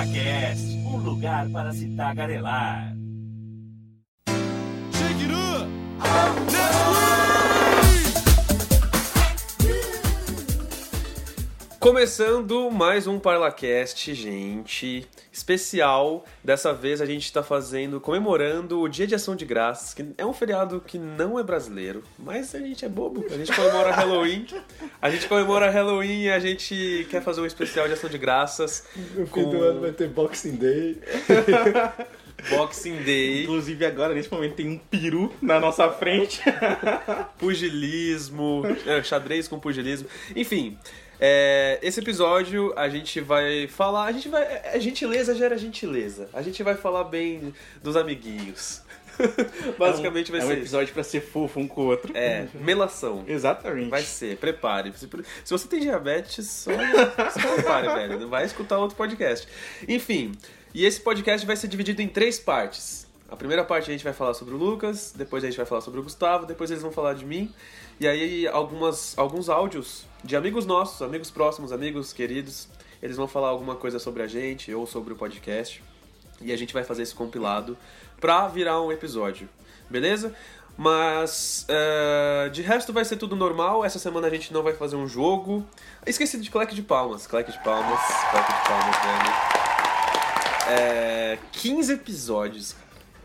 ParlaCast, um lugar para se tagarelar. Shake it up. Começando mais um ParlaCast, gente. Especial. Dessa vez a gente está fazendo, comemorando o Dia de Ação de Graças, que é um feriado que não é brasileiro, mas a gente é bobo. A gente comemora Halloween. A gente comemora Halloween e a gente quer fazer um especial de Ação de Graças No fim com do ano vai ter Boxing Day. Boxing Day, Inclusive agora, nesse momento, tem um peru na nossa frente. pugilismo, é, xadrez com pugilismo. Enfim, é, esse episódio a gente vai falar. A gente vai. É, gentileza gera gentileza. A gente vai falar bem dos amiguinhos. Basicamente vai é um ser isso. episódio pra ser fofo um com o outro. É, melação. Exatamente. Vai ser, prepare. Se se você tem diabetes, só se prepare, velho. Vai escutar outro podcast. Enfim, e esse podcast vai ser dividido em três partes. A primeira parte a gente vai falar sobre o Lucas, depois a gente vai falar sobre o Gustavo, depois eles vão falar de mim. E aí algumas, alguns áudios de amigos nossos, amigos próximos, amigos queridos, eles vão falar alguma coisa sobre a gente ou sobre o podcast. E a gente vai fazer esse compilado pra virar um episódio, beleza? Mas eh, de resto vai ser tudo normal. Essa semana a gente não vai fazer um jogo. Esqueci de claque de palmas, claque de palmas, claque de palmas, velho. É, 15 episódios.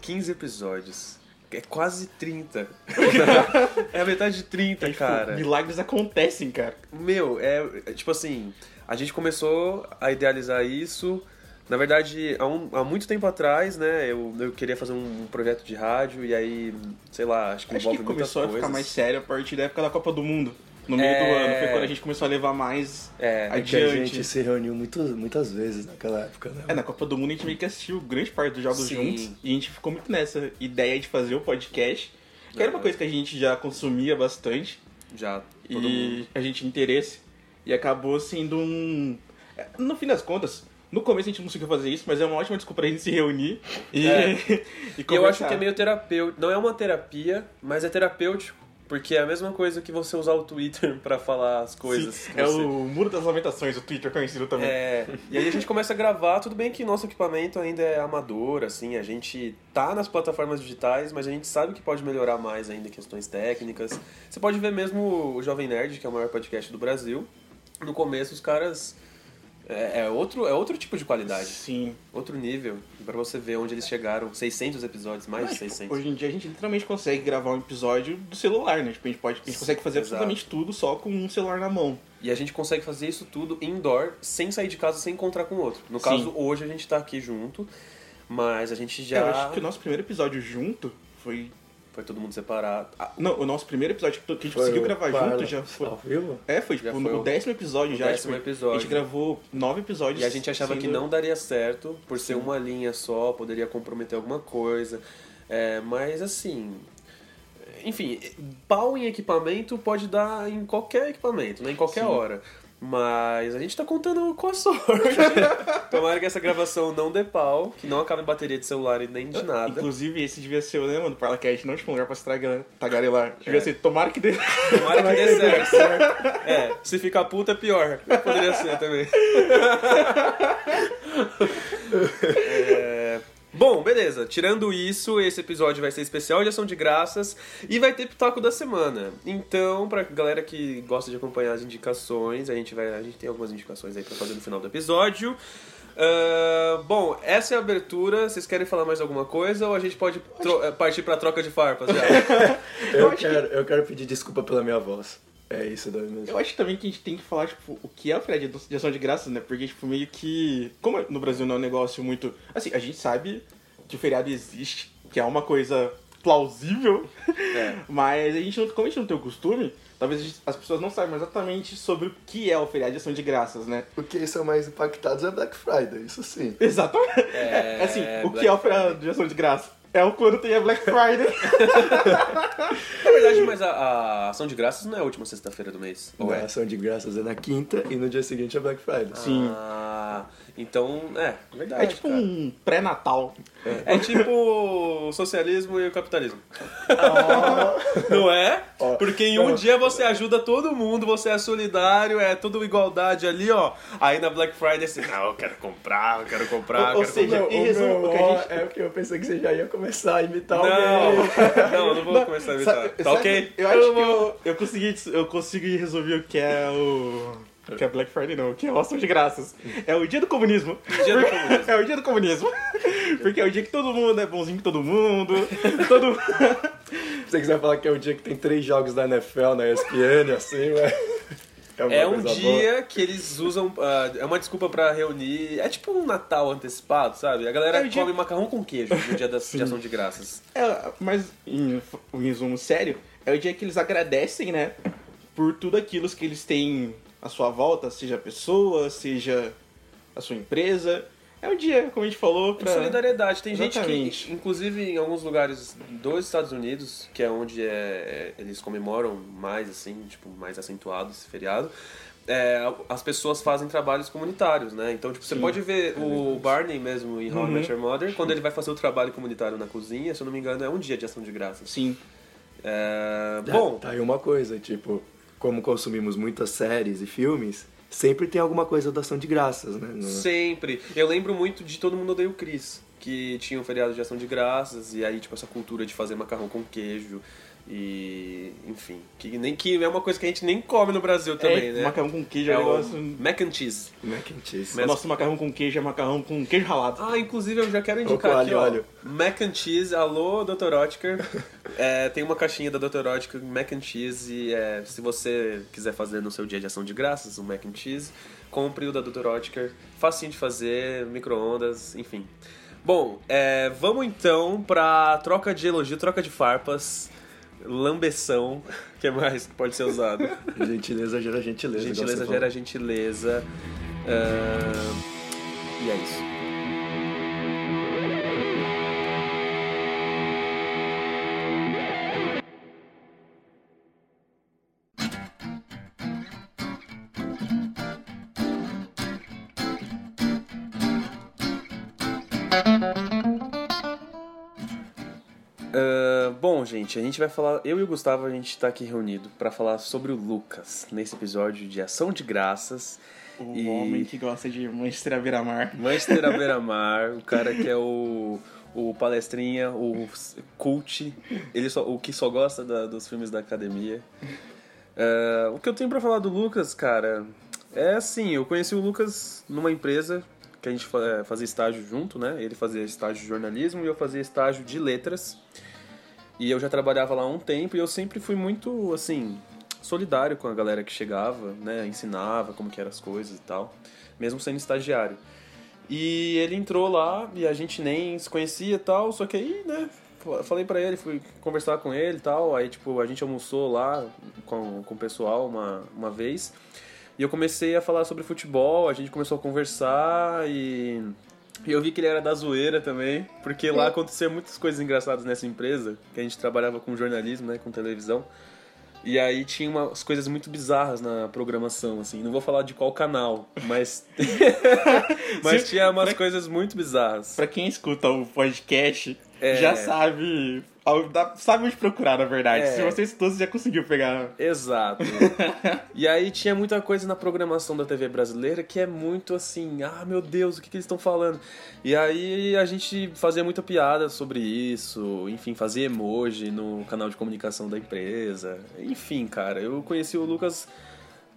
15 episódios. É quase 30. é a metade de 30, Tipo, cara. Milagres acontecem, cara. Meu, é, é, tipo assim, a gente começou a idealizar isso. Na verdade, há, um- há muito tempo atrás, né? Eu, eu queria fazer um projeto de rádio e aí, sei lá, acho que Acho envolve que muitas começou a coisas. ficar mais sério a partir da época da Copa do Mundo. No meio É. do ano. Foi quando a gente começou a levar mais É, É que a adiante. gente se reuniu muito, muitas vezes naquela época, né? É, na Copa do Mundo a gente meio que assistiu grande parte dos jogos Sim. juntos. E a gente ficou muito nessa ideia de fazer o podcast. Que era uma É. coisa que a gente já consumia bastante. Já, e mundo. a gente tinha interesse. E acabou sendo um. No fim das contas, no começo a gente não conseguiu fazer isso, mas é uma ótima desculpa pra gente se reunir e, É. e eu acho que é meio terapêutico. Não é uma terapia, mas é terapêutico. Porque é a mesma coisa que você usar o Twitter pra falar as coisas. Sim, é você- o Muro das Lamentações, o Twitter conhecido também. É, e aí a gente começa a gravar, tudo bem que nosso equipamento ainda é amador, assim, a gente tá nas plataformas digitais, mas a gente sabe que pode melhorar mais ainda questões técnicas. Você pode ver mesmo o Jovem Nerd, que é o maior podcast do Brasil. No começo os caras é, é outro é outro tipo de qualidade, Sim. outro nível, Pra você ver onde eles chegaram, 600 episódios, mais de Mas, 600. Hoje em dia a gente literalmente consegue gravar um episódio do celular, né? Tipo, a gente, pode, a gente consegue fazer Exato. absolutamente tudo só com um celular na mão. E a gente consegue fazer isso tudo indoor, sem sair de casa, sem encontrar com o outro. No caso, Sim. hoje a gente tá aqui junto, mas a gente já Eu acho que o nosso primeiro episódio junto foi. Foi todo mundo separado. Ah, Não, o nosso primeiro episódio que a gente Foi conseguiu gravar Parla junto já foi. Ao vivo? É, foi Já tipo foi no o- décimo episódio o já. décimo tipo, episódio. A gente gravou nove episódios. E a gente achava que sendo- não daria certo, por ser uma linha só, poderia comprometer alguma coisa. É, mas assim. Enfim, pau em equipamento pode dar em qualquer equipamento, né? em qualquer Sim. hora. Mas a gente tá contando com a sorte. Tomara que essa gravação não dê pau, que não acabe bateria de celular e nem de nada. Inclusive, esse devia ser, né, mano? Parlacast, não tipo um lugar pra se tagarelar. Devia É. ser, tomara que dê. Tomara que dê certo. É, se ficar puta é pior. Poderia ser também. Bom, beleza. Tirando isso, esse episódio vai ser especial de ação de graças e vai ter pitaco da semana. Então, pra galera que gosta de acompanhar as indicações, a gente vai, a gente tem algumas indicações aí pra fazer no final do episódio. Ah, bom, essa é a abertura. Vocês querem falar mais alguma coisa ou a gente pode eh, partir pra troca de farpas já? Eu, quero, eu quero pedir desculpa pela minha voz. É isso daí mesmo. Eu acho também que a gente tem que falar, tipo, o que é o feriado de ação de graças, né? Porque, tipo, meio que. Como no Brasil não é um negócio muito. Assim, a gente sabe que o feriado existe, que é uma coisa plausível, É. mas a gente não, como a gente não tem o costume, talvez gente- as pessoas não saibam exatamente sobre o que é o feriado de ação de graças, né? O que são mais impactados é Black Friday, isso sim. Exatamente. É, É, assim, o Black que é o feriado de ação de graças? É o quando tem a Black Friday. Na verdade, mas a, a ação de graças não é a última sexta-feira do mês. Ou A é? ação de graças é na quinta e no dia seguinte é Black Friday. Sim. Ah, Então, é, verdade. É tipo cara. um pré-natal. É tipo o socialismo e o capitalismo. Não é? Ó, Porque em um ó. dia você ajuda todo mundo, você é solidário, é tudo igualdade ali, ó. Aí na Black Friday você, não, eu quero comprar, eu quero comprar, Ou- ou quero seja, comprar. em o resumo, meu o que a gente- É o que eu pensei que você já ia começar a imitar Não, alguém. não, eu não vou começar a imitar. Sabe- Tá sabe- ok? Eu acho que eu, eu, consegui, eu consegui resolver o que é o. Que é Black Friday, não, que é o Ação de Graças. É o dia do comunismo. Dia do comunismo. É o dia do comunismo. Porque é o dia que todo mundo é bonzinho com todo mundo. Todo... Se você quiser falar que é o dia que tem três jogos da NFL na ESPN, assim, ué. uma É um dia que eles usam. ah, é uma desculpa pra reunir. É tipo um Natal antecipado, sabe? A galera É o dia- come macarrão com queijo no dia da de ação de graças. É, mas, em um resumo sério, é o dia que eles agradecem, né? Por tudo aquilo que eles têm à sua volta, seja a pessoa, seja a sua empresa. É um dia, como a gente falou, Pra... pra... Solidariedade. Tem gente Exatamente. que, inclusive em alguns lugares dos Estados Unidos, que é onde é, eles comemoram mais, assim, tipo, mais acentuado esse feriado, é, as pessoas fazem trabalhos comunitários, né? Então, tipo, você Sim. pode ver o Barney mesmo em How I Uhum. Met Your Mother, quando ele vai fazer o trabalho comunitário na cozinha, se eu não me engano, é um dia de ação de graças. Sim. É, boa. bom, Tá aí uma coisa, tipo, como consumimos muitas séries e filmes, sempre tem alguma coisa da ação de graças, né? No- Sempre. Eu lembro muito de Todo Mundo Odeia o Chris, que tinha um feriado de ação de graças, e aí, tipo, essa cultura de fazer macarrão com queijo, e. enfim. Que, nem, que é uma coisa que a gente nem come no Brasil também, é, né? Macarrão com queijo é, É um negócio... mac and cheese. Mac and cheese. O nosso macarrão com queijo é macarrão com queijo ralado. Ah, inclusive eu já quero Opa, indicar aqui, alho, ó. alho. Mac and cheese, alô, Dr. Otker. É, tem uma caixinha da Dr. Otker, mac and cheese, e é, se você quiser fazer no seu dia de ação de graças, um mac and cheese, compre o da Dr. Otker. Facinho de fazer, micro-ondas, enfim. Bom, é, vamos então pra troca de elogio, troca de farpas, lambeção, que mais que pode ser usado? Gentileza gera gentileza. Gentileza gera gentileza. ah, e é isso. Gente, a gente vai falar. Eu e o Gustavo, a gente tá aqui reunido pra falar sobre o Lucas nesse episódio de Ação de Graças. O E- homem que gosta de Manchester à beira-mar. Manchester à beira-mar, o cara que é o, o palestrinha, o cult, ele só, o que só gosta da- dos filmes da academia. É, o que eu tenho pra falar do Lucas, cara, é assim, eu conheci o Lucas numa empresa que a gente é, fazia estágio junto, né? Ele fazia estágio de jornalismo e eu fazia estágio de letras. E eu já trabalhava lá há um tempo e eu sempre fui muito, assim, solidário com a galera que chegava, né? Ensinava como que eram as coisas e tal, mesmo sendo estagiário. E ele entrou lá e a gente nem se conhecia e tal, só que aí, né, falei pra ele, fui conversar com ele e tal, aí tipo, a gente almoçou lá com, com o pessoal uma, uma vez. E eu comecei a falar sobre futebol, a gente começou a conversar e e eu vi que ele era da zoeira também, porque lá acontecia muitas coisas engraçadas nessa empresa, que a gente trabalhava com jornalismo, né, com televisão. E aí tinha umas coisas muito bizarras na programação, assim. Não vou falar de qual canal, mas. mas tinha umas coisas muito bizarras. Pra quem escuta o podcast, É. já sabe. Sabe onde procurar, na verdade. É. Se você escutou, você já conseguiu pegar. Exato. e aí tinha muita coisa na programação da TV brasileira que é muito assim, ah meu Deus, o que, que eles estão falando? E aí a gente fazia muita piada sobre isso, enfim, fazia emoji no canal de comunicação da empresa. Enfim, cara, eu conheci o Lucas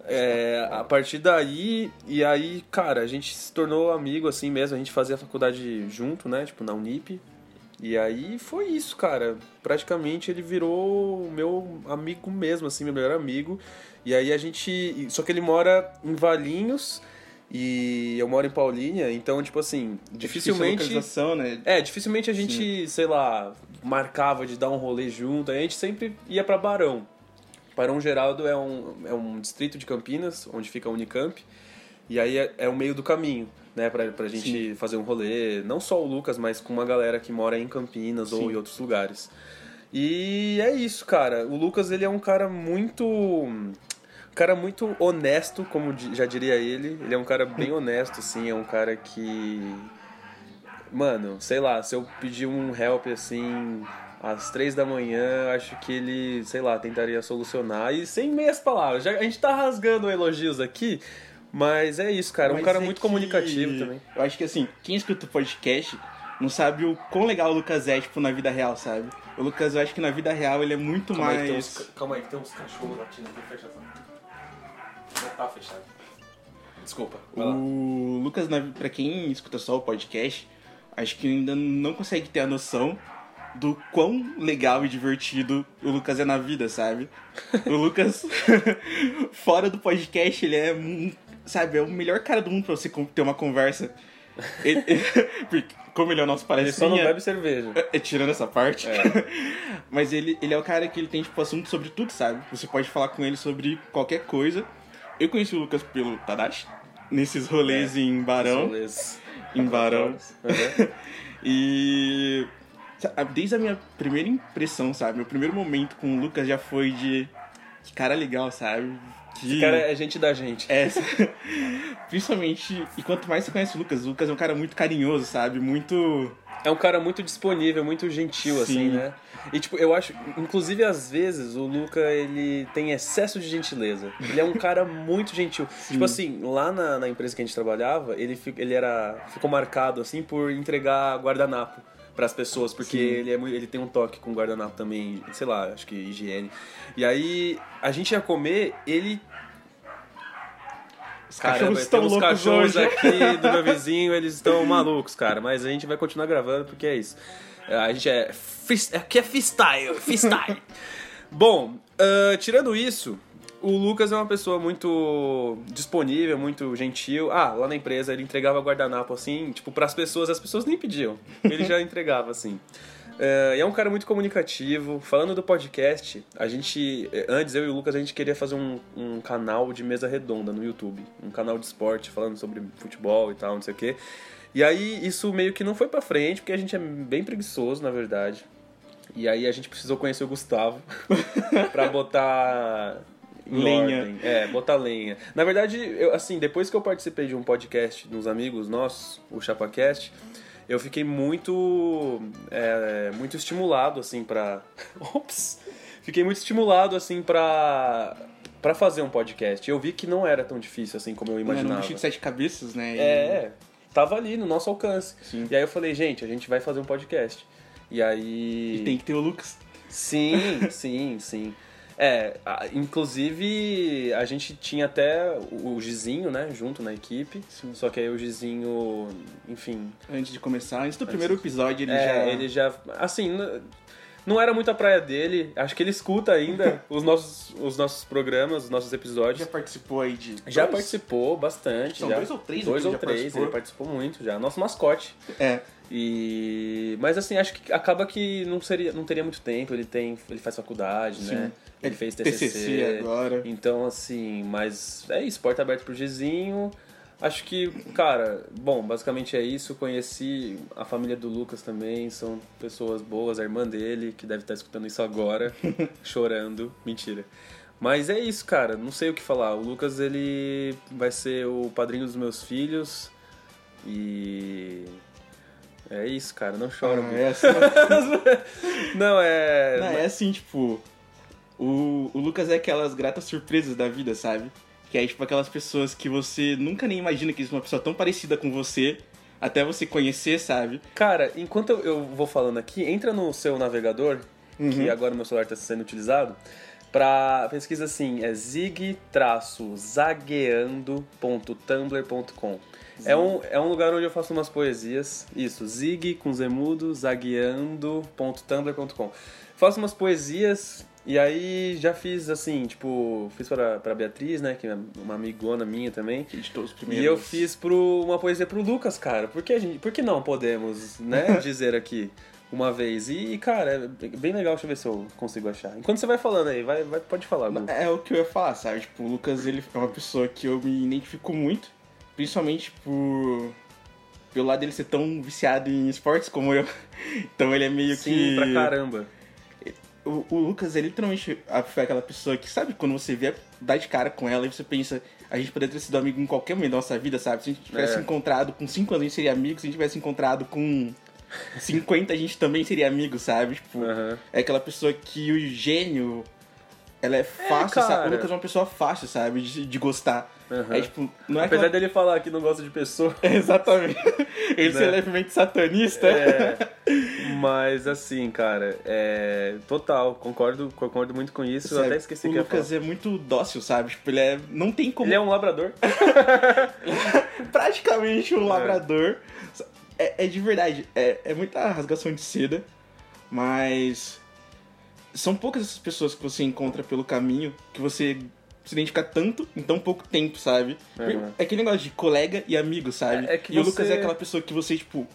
é, a partir daí, e aí, cara, a gente se tornou amigo assim mesmo, a gente fazia a faculdade junto, né? Tipo, na Unip. E aí foi isso, cara. Praticamente ele virou o meu amigo mesmo, assim, meu melhor amigo. E aí a gente. Só que ele mora em Valinhos e eu moro em Paulínia, então, tipo assim, Difícil a dificilmente. localização, né? É, dificilmente a gente, sei lá, marcava de dar um rolê junto. A gente sempre ia pra Barão. Barão Geraldo é um, é um distrito de Campinas, onde fica a Unicamp. E aí é, é o meio do caminho, né? Pra, pra gente fazer um rolê. Não só o Lucas, mas com uma galera que mora em Campinas ou Sim. em outros lugares. E é isso, cara. O Lucas, ele é um cara muito... cara muito honesto, como já diria ele. Ele é um cara bem honesto, assim. É um cara que. Mano, sei lá, se eu pedir um help assim às três da manhã, acho que ele, sei lá, tentaria solucionar. E sem meias palavras. Já, a gente tá rasgando elogios aqui, mas é isso, cara. Um Mas cara é muito que comunicativo também. Eu acho que assim, quem escuta o podcast não sabe o quão legal o Lucas é, tipo, na vida real, sabe? O Lucas, eu acho que na vida real ele é muito Calma aí, mais. uns, calma aí, que tem uns cachorros latindo aqui, fecha. Não tá fechado. Desculpa, vai lá. O Lucas, na- pra quem escuta só o podcast, acho que ainda não consegue ter a noção do quão legal e divertido o Lucas é na vida, sabe? O Lucas, fora do podcast, ele é, um- sabe, é o melhor cara do mundo pra você ter uma conversa. Ele- como ele é o nosso Ele só não palestrinha... bebe cerveja. É, tirando essa parte. Mas ele, ele é o cara que ele tem, tipo, assunto sobre tudo, sabe? Você pode falar com ele sobre qualquer coisa. Eu conheci o Lucas pelo Tadashi, nesses rolês em Barão. Beleza. Em Barão. Uhum. E. Desde a minha primeira impressão, sabe? Meu primeiro momento com o Lucas já foi de. Que cara legal, sabe? Que... Esse cara é gente da gente. É, principalmente, e quanto mais você conhece o Lucas, o Lucas é um cara muito carinhoso, sabe? Muito. É um cara muito disponível, muito gentil, assim, Sim. né? E, tipo, eu acho... Inclusive, às vezes, o Luca, ele tem excesso de gentileza. Ele é um cara muito gentil. Tipo assim, lá na, na empresa que a gente trabalhava, ele, ele era, ficou marcado, assim, por entregar guardanapo pras pessoas, porque ele, é, ele tem um toque com guardanapo também, sei lá, acho que higiene. E aí, a gente ia comer, ele Os Caramba, cachorros estão uns loucos cachorros hoje. aqui do meu vizinho, eles estão malucos, cara. Mas a gente vai continuar gravando porque é isso. É, A gente é. Aqui é freestyle, freestyle. Bom, ah, tirando isso, o Lucas é uma pessoa muito disponível, muito gentil. Ah, lá na empresa ele entregava guardanapo assim, tipo, pras pessoas, as pessoas nem pediam. Ele já entregava assim. É, e é um cara muito comunicativo. Falando do podcast, a gente. eh, Antes, eu e o Lucas, a gente queria fazer um, um canal de mesa redonda no YouTube. Um canal de esporte falando sobre futebol e tal, não sei o quê. E aí isso meio que não foi pra frente, porque a gente é bem preguiçoso, na verdade. E aí a gente precisou conhecer o Gustavo pra botar. Lenha. ordem. É, botar lenha. Na verdade, eu, assim, depois que eu participei de um podcast dos amigos nossos, o ChapaCast, eu fiquei muito. é, muito estimulado, assim, pra. Ops! Fiquei muito estimulado, assim, pra. pra fazer um podcast. Eu vi que não era tão difícil, assim, como eu Né, imaginava. No bicho de sete cabeças, né? E- É, tava ali no nosso alcance. Sim. E aí eu falei, gente, a gente vai fazer um podcast. E aí. E tem que ter o Lucas. Sim, sim, sim. É, inclusive a gente tinha até o Gizinho, né, junto na equipe. Só que aí o Gizinho, enfim. Antes de começar, antes do primeiro episódio, ele é, já. ele já. Assim, não era muito a praia dele. Acho que ele escuta ainda os nossos, os nossos programas, os nossos já episódios. participou aí de. Já dois? participou bastante. São já. dois ou três Dois ou já três, participou. ele participou muito já. Nosso mascote. É. E mas assim, acho que acaba que não seria não teria muito tempo, ele tem ele faz faculdade, né? Ele fez TCC, TCC agora. Então assim, mas é isso, porta aberta pro Gizinho. Acho que, cara, bom, basicamente é isso. Conheci a família do Lucas também, são pessoas boas, a irmã dele, que deve estar escutando isso agora, chorando. Mentira. Mas é isso, cara, não sei o que falar. O Lucas, ele vai ser o padrinho dos meus filhos e. É isso, cara, não chora. Ah, é assim, Não, é. não, é assim, tipo. O, o Lucas é aquelas gratas surpresas da vida, sabe? Que é tipo aquelas pessoas que você nunca nem imagina que existe uma pessoa tão parecida com você, até você conhecer, sabe? Cara, enquanto eu- eu vou falando aqui, entra no seu navegador, que agora o meu celular está sendo utilizado, pra pesquisa assim, é zig-zagueando.tumblr.com. É um, é um lugar onde eu faço umas poesias. Isso, zig com zemudo, zagueando.tumblr.com. Faço umas poesias e aí já fiz assim, tipo, fiz pra, pra Beatriz, né, que é uma amigona minha também. Que editou os E primeiros. eu fiz pro, uma poesia pro Lucas, cara. Por que, a gente, por que não podemos, né, dizer aqui uma vez? E, cara, é bem legal. Deixa eu ver se eu consigo achar. Enquanto você vai falando aí, vai, vai, pode falar, Gu. É o que eu ia falar, sabe? Tipo, o Lucas, ele é uma pessoa que eu me identifico muito, principalmente por... Pelo lado dele ser tão viciado em esportes como eu. Então ele é meio Sim, que... pra caramba. O o, Lucas é literalmente foi aquela pessoa que, sabe, quando você vê, dá de cara com ela e você pensa, a gente poderia ter sido amigo em qualquer momento da nossa vida, sabe? Se a gente tivesse É. encontrado com 5 anos, a gente seria amigo. Se a gente tivesse encontrado com 50, a gente também seria amigo, sabe? Tipo, Aham. é aquela pessoa que o gênio. Ela é fácil, cara. sabe? O Lucas é uma pessoa fácil, sabe? De, de gostar. Aham. É tipo, não é Apesar aquela... dele falar que não gosta de pessoa. Exatamente. Ele Né? ser levemente satanista. É, mas assim, cara, é. Total, concordo, concordo muito com isso. Eu Sabe, até esqueci o que ia Lucas é muito dócil, sabe? Tipo, ele é. Não tem como. Ele é um labrador. praticamente um labrador. É, é de verdade, é, é muita rasgação de seda, mas são poucas essas pessoas que você encontra pelo caminho que você se identifica tanto em tão pouco tempo, sabe? Uhum. É aquele negócio de colega e amigo, sabe? É- é que e o você- Lucas é aquela pessoa que você, tipo,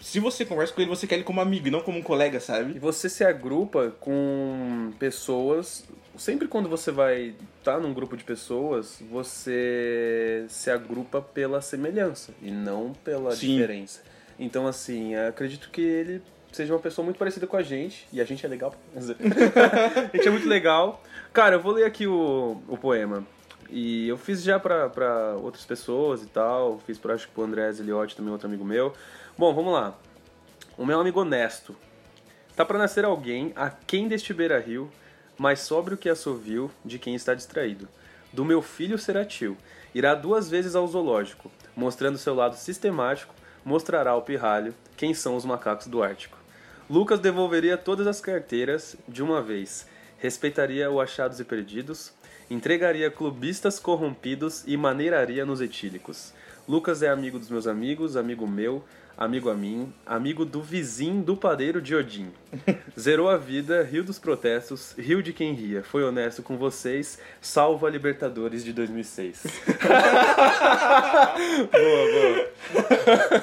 se você conversa com ele, você quer ele como amigo e não como um colega, E sabe? você se agrupa com pessoas. Sempre quando você vai estar num grupo de pessoas, você se agrupa pela semelhança e não pela Sim. diferença. Então, assim, acredito que ele seja uma pessoa muito parecida com a gente. E a gente é legal. a gente é muito legal. Cara, eu vou ler aqui o, o poema. E eu fiz já pra outras pessoas e tal. Fiz pra, acho que pro André Zeliotti, também outro amigo meu. Bom, vamos lá. O meu amigo honesto. Tá pra nascer alguém a quem deste beira-rio, mais sóbrio que assovio de quem está distraído. Do meu filho será tio. Irá duas vezes ao zoológico, mostrando seu lado sistemático, mostrará ao pirralho quem são os macacos do Ártico. Lucas devolveria todas as carteiras de uma vez, respeitaria o achados e perdidos, entregaria clubistas corrompidos e maneiraria nos etílicos. Lucas é amigo dos meus amigos, amigo meu, amigo a mim, amigo do vizinho do padeiro de Odin. Zerou a vida, riu dos protestos, riu de quem ria, foi honesto com vocês, salvo a Libertadores de 2006. boa, boa.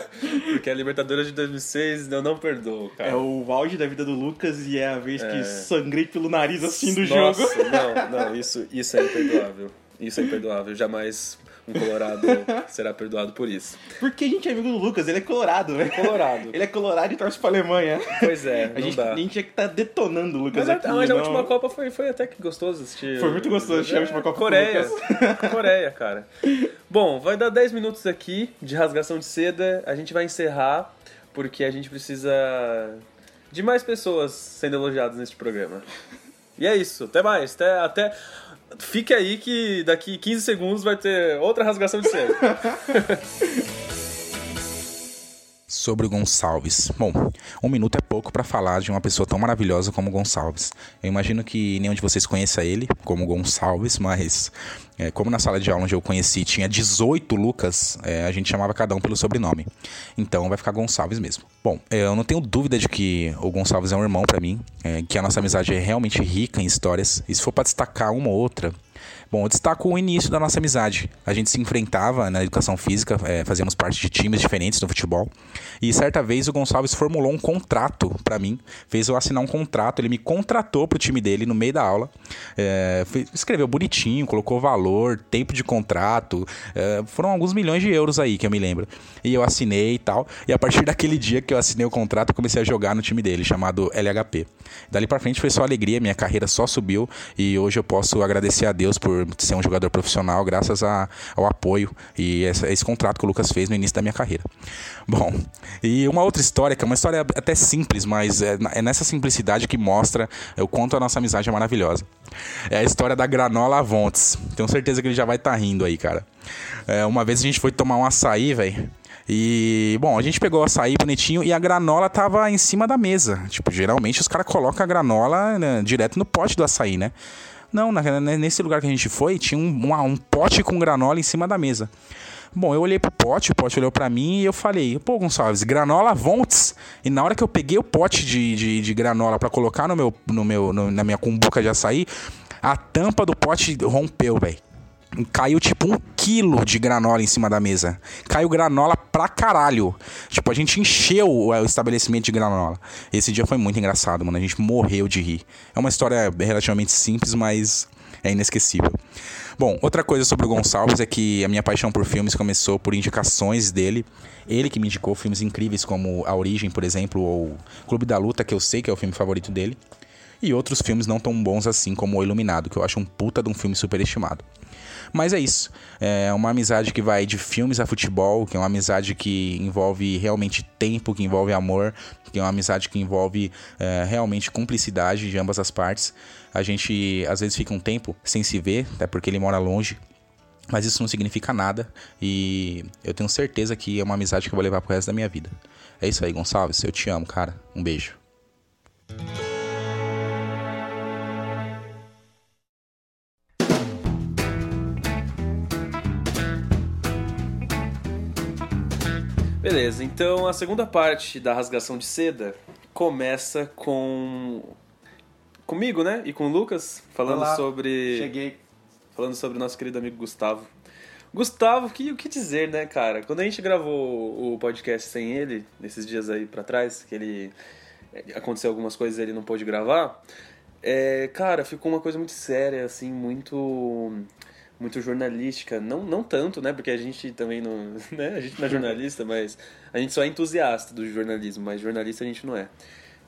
Porque a Libertadores de 2006 eu não perdoo, cara. É o auge da vida do Lucas e é a vez É. que sangrei pelo nariz assim do Nossa, jogo. Não, não, isso, isso é imperdoável. Isso é imperdoável. Jamais um colorado será perdoado por isso. Porque a gente é amigo do Lucas, ele é colorado, né? Colorado. Ele é colorado e torce pra Alemanha. Pois é, A gente, dá. a gente tinha que estar detonando o Lucas Mas, a- aqui. mas a não- última Copa foi, foi até que gostoso assistir. Foi muito gostoso assistir a última Copa Coreia. Coreia, cara. Bom, vai dar 10 minutos aqui de rasgação de seda. A gente vai encerrar porque a gente precisa de mais pessoas sendo elogiadas neste programa. E é isso. Até mais. Até, até... Fique aí que daqui 15 segundos vai ter outra rasgação de seda. Sobre o Gonçalves. Bom, um minuto é pouco para falar de uma pessoa tão maravilhosa como o Gonçalves. Eu imagino que nenhum de vocês conheça ele como Gonçalves, mas é, como na sala de aula onde eu conheci tinha 18 Lucas, é, a gente chamava cada um pelo sobrenome. Então vai ficar Gonçalves mesmo. Bom, é, eu não tenho dúvida de que o Gonçalves é um irmão para mim, é, que a nossa amizade é realmente rica em histórias. E se for para destacar uma ou outra, Bom, eu destaco o início da nossa amizade. A gente se enfrentava na educação física, é, fazíamos parte de times diferentes no futebol. E certa vez o Gonçalves formulou um contrato pra mim, fez eu assinar um contrato. Ele me contratou pro time dele no meio da aula. É, escreveu bonitinho, colocou valor, tempo de contrato. é, foram alguns milhões de euros aí que eu me lembro. E eu assinei e tal. E a partir daquele dia que eu assinei o contrato, comecei a jogar no time dele, chamado LHP. Dali pra frente foi só alegria, minha carreira só subiu. E hoje eu posso agradecer a Deus por ser um jogador profissional, graças a- ao apoio e essa- esse contrato que o Lucas fez no início da minha carreira. Bom, e uma outra história, que é uma história até simples, mas é, é nessa simplicidade que mostra o quanto a nossa amizade é maravilhosa. É a história da granola Avontes. Tenho certeza que ele já vai estar rindo aí, cara. É, uma vez a gente foi tomar um açaí, velho. E, bom, a gente pegou o açaí bonitinho e a granola tava em cima da mesa. Tipo, geralmente os caras colocam a granola né, direto no pote do açaí, né? Não, na- nesse lugar que a gente foi, tinha um, um, um pote com granola em cima da mesa. Bom, eu olhei pro pote, o pote olhou pra mim e eu falei, pô, Gonçalves, granola Vontes. E na hora que eu peguei o pote de, de, de granola pra colocar no meu, no meu, no- na minha cumbuca de açaí, a tampa do pote rompeu, velho. Caiu tipo um quilo de granola em cima da mesa. Caiu granola pra caralho. Tipo, a gente encheu o o estabelecimento de granola. Esse dia foi muito engraçado, mano. A gente morreu de rir. É uma história relativamente simples, mas é inesquecível. Bom, outra coisa sobre o Gonçalves é que a minha paixão por filmes começou por indicações dele. Ele que me indicou filmes incríveis como A Origem, por exemplo, ou Clube da Luta, que eu sei que é o filme favorito dele. e outros filmes não tão bons assim como O Iluminado, que eu acho um puta de um filme superestimado. Mas é isso. É uma amizade que vai de filmes a futebol, que é uma amizade que envolve realmente tempo, que envolve amor, que é uma amizade que envolve é, realmente cumplicidade de ambas as partes. A gente às vezes fica um tempo sem se ver, até porque ele mora longe. Mas isso não significa nada e eu tenho certeza que é uma amizade que eu vou levar pro resto da minha vida. É isso aí, Gonçalves. Eu te amo, cara. Um beijo. Beleza, então a segunda parte da rasgação de seda começa com comigo, né? E com o Lucas, falando Olá, sobre Cheguei. falando sobre o nosso querido amigo Gustavo. Gustavo, que, o que dizer, né, cara? Quando a gente gravou o podcast sem ele, nesses dias aí pra trás, que ele aconteceu algumas coisas e ele não pôde gravar, é, cara, ficou uma coisa muito séria, assim, muito muito jornalística, não, não tanto, né, porque a gente também não, né, a gente não é jornalista, mas a gente só é entusiasta do jornalismo, mas jornalista a gente não é.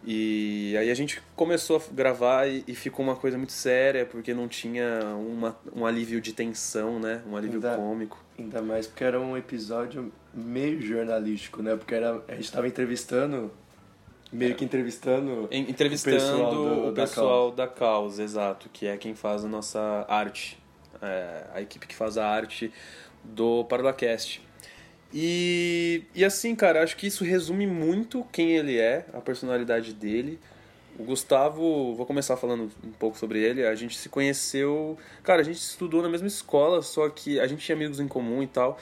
E aí a gente começou a gravar e, e ficou uma coisa muito séria, porque não tinha uma, um alívio de tensão, né, um alívio Ainda- cômico. Ainda mais porque era um episódio meio jornalístico, né? Porque era, a gente tava entrevistando, meio que entrevistando Entrevistando o pessoal do- o da pessoal da causa, exato, que é quem faz a nossa arte, é, a equipe que faz a arte do Parlacast. E, e assim, cara, acho que isso resume muito quem ele é, a personalidade dele. O Gustavo, vou começar falando um pouco sobre ele. A gente se conheceu. Cara, a gente estudou na mesma escola, só que a gente tinha amigos em comum e tal.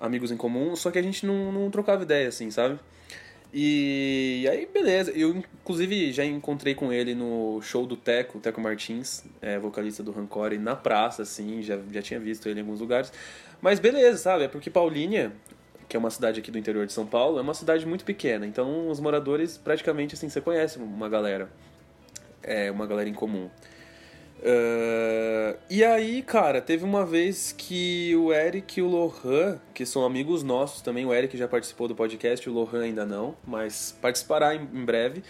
Amigos em comum, só que a gente não, não trocava ideia, assim, sabe? E aí, beleza. Eu, inclusive, já encontrei com ele no show do Teco, Teco Martins, é, vocalista do Rancore, na praça, assim, já, já tinha visto ele em alguns lugares. Mas beleza, sabe? É porque Paulínia, que é uma cidade aqui do interior de São Paulo, é uma cidade muito pequena. Então, os moradores, praticamente, assim, você conhece uma galera. É, uma galera em comum. Ah, e aí, cara, teve uma vez que o Eric e o Lohan, que são amigos nossos também, o Eric já participou do podcast, o Lohan ainda não, mas participará em, em breve.